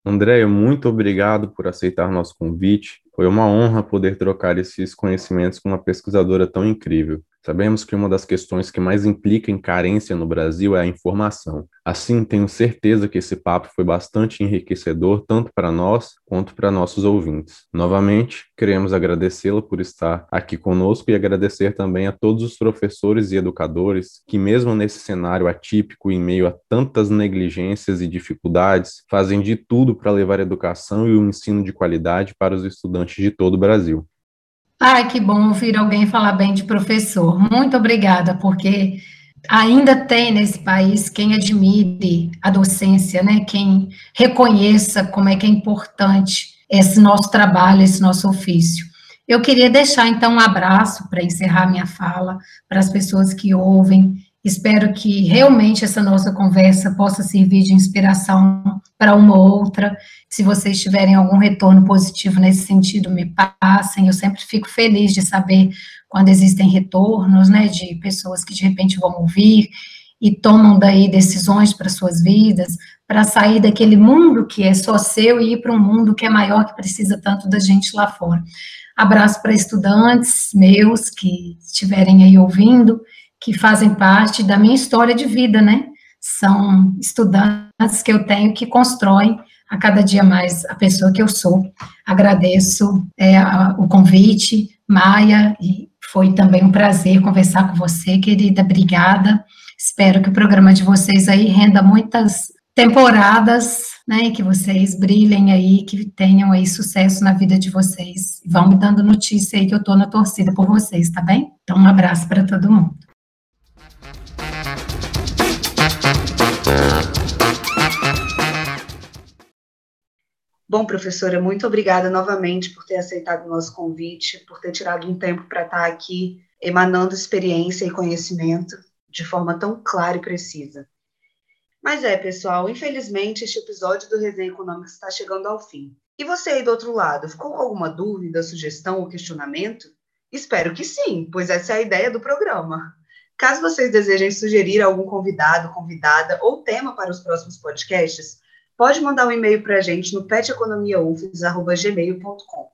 Andréia, muito obrigado por aceitar nosso convite. Foi uma honra poder trocar esses conhecimentos com uma pesquisadora tão incrível. Sabemos que uma das questões que mais implica em carência no Brasil é a informação. Assim, tenho certeza que esse papo foi bastante enriquecedor tanto para nós quanto para nossos ouvintes. Novamente, queremos agradecê-la por estar aqui conosco e agradecer também a todos os professores e educadores que, mesmo nesse cenário atípico, em meio a tantas negligências e dificuldades, fazem de tudo para levar a educação e o ensino de qualidade para os estudantes de todo o Brasil. Ai, que bom ouvir alguém falar bem de professor. Muito obrigada, porque ainda tem nesse país quem admire a docência, né? Quem reconheça como é que é importante esse nosso trabalho, esse nosso ofício. Eu queria deixar então um abraço para encerrar minha fala para as pessoas que ouvem Espero que realmente essa nossa conversa possa servir de inspiração para uma ou outra. Se vocês tiverem algum retorno positivo nesse sentido, me passem. Eu sempre fico feliz de saber quando existem retornos, né, de pessoas que de repente vão ouvir e tomam daí decisões para suas vidas, para sair daquele mundo que é só seu e ir para um mundo que é maior, que precisa tanto da gente lá fora. Abraço para estudantes meus que estiverem aí ouvindo que fazem parte da minha história de vida, né? São estudantes que eu tenho que constroem a cada dia mais a pessoa que eu sou. Agradeço é, a, o convite, Maia, e foi também um prazer conversar com você, querida. Obrigada. Espero que o programa de vocês aí renda muitas temporadas, né, e que vocês brilhem aí, que tenham aí sucesso na vida de vocês. Vão me dando notícia aí que eu tô na torcida por vocês, tá bem? Então, um abraço para todo mundo. Bom, professora, muito obrigada novamente por ter aceitado o nosso convite, por ter tirado um tempo para estar aqui emanando experiência e conhecimento de forma tão clara e precisa. Mas é, pessoal, infelizmente este episódio do Resenha Econômica está chegando ao fim. E você aí do outro lado, ficou com alguma dúvida, sugestão ou questionamento? Espero que sim, pois essa é a ideia do programa. Caso vocês desejem sugerir algum convidado, convidada ou tema para os próximos podcasts, pode mandar um e-mail para a gente no peteconomiaufes.gmail.com.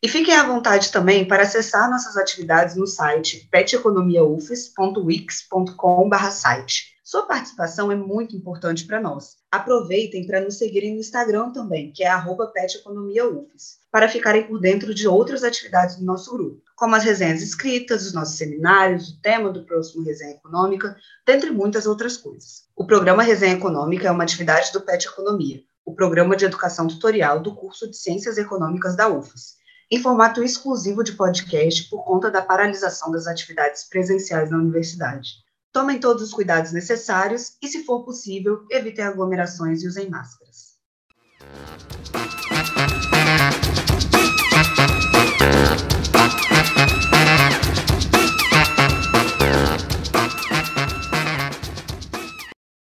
E fiquem à vontade também para acessar nossas atividades no site peteconomiaufes.wix.com/site. Sua participação é muito importante para nós. Aproveitem para nos seguirem no Instagram também, que é @peteconomiaufes, para ficarem por dentro de outras atividades do nosso grupo, como as resenhas escritas, os nossos seminários, o tema do próximo Resenha Econômica, dentre muitas outras coisas. O programa Resenha Econômica é uma atividade do PET Economia, o programa de educação tutorial do curso de Ciências Econômicas da UFES, em formato exclusivo de podcast por conta da paralisação das atividades presenciais na universidade. Tomem todos os cuidados necessários e, se for possível, evitem aglomerações e usem máscaras.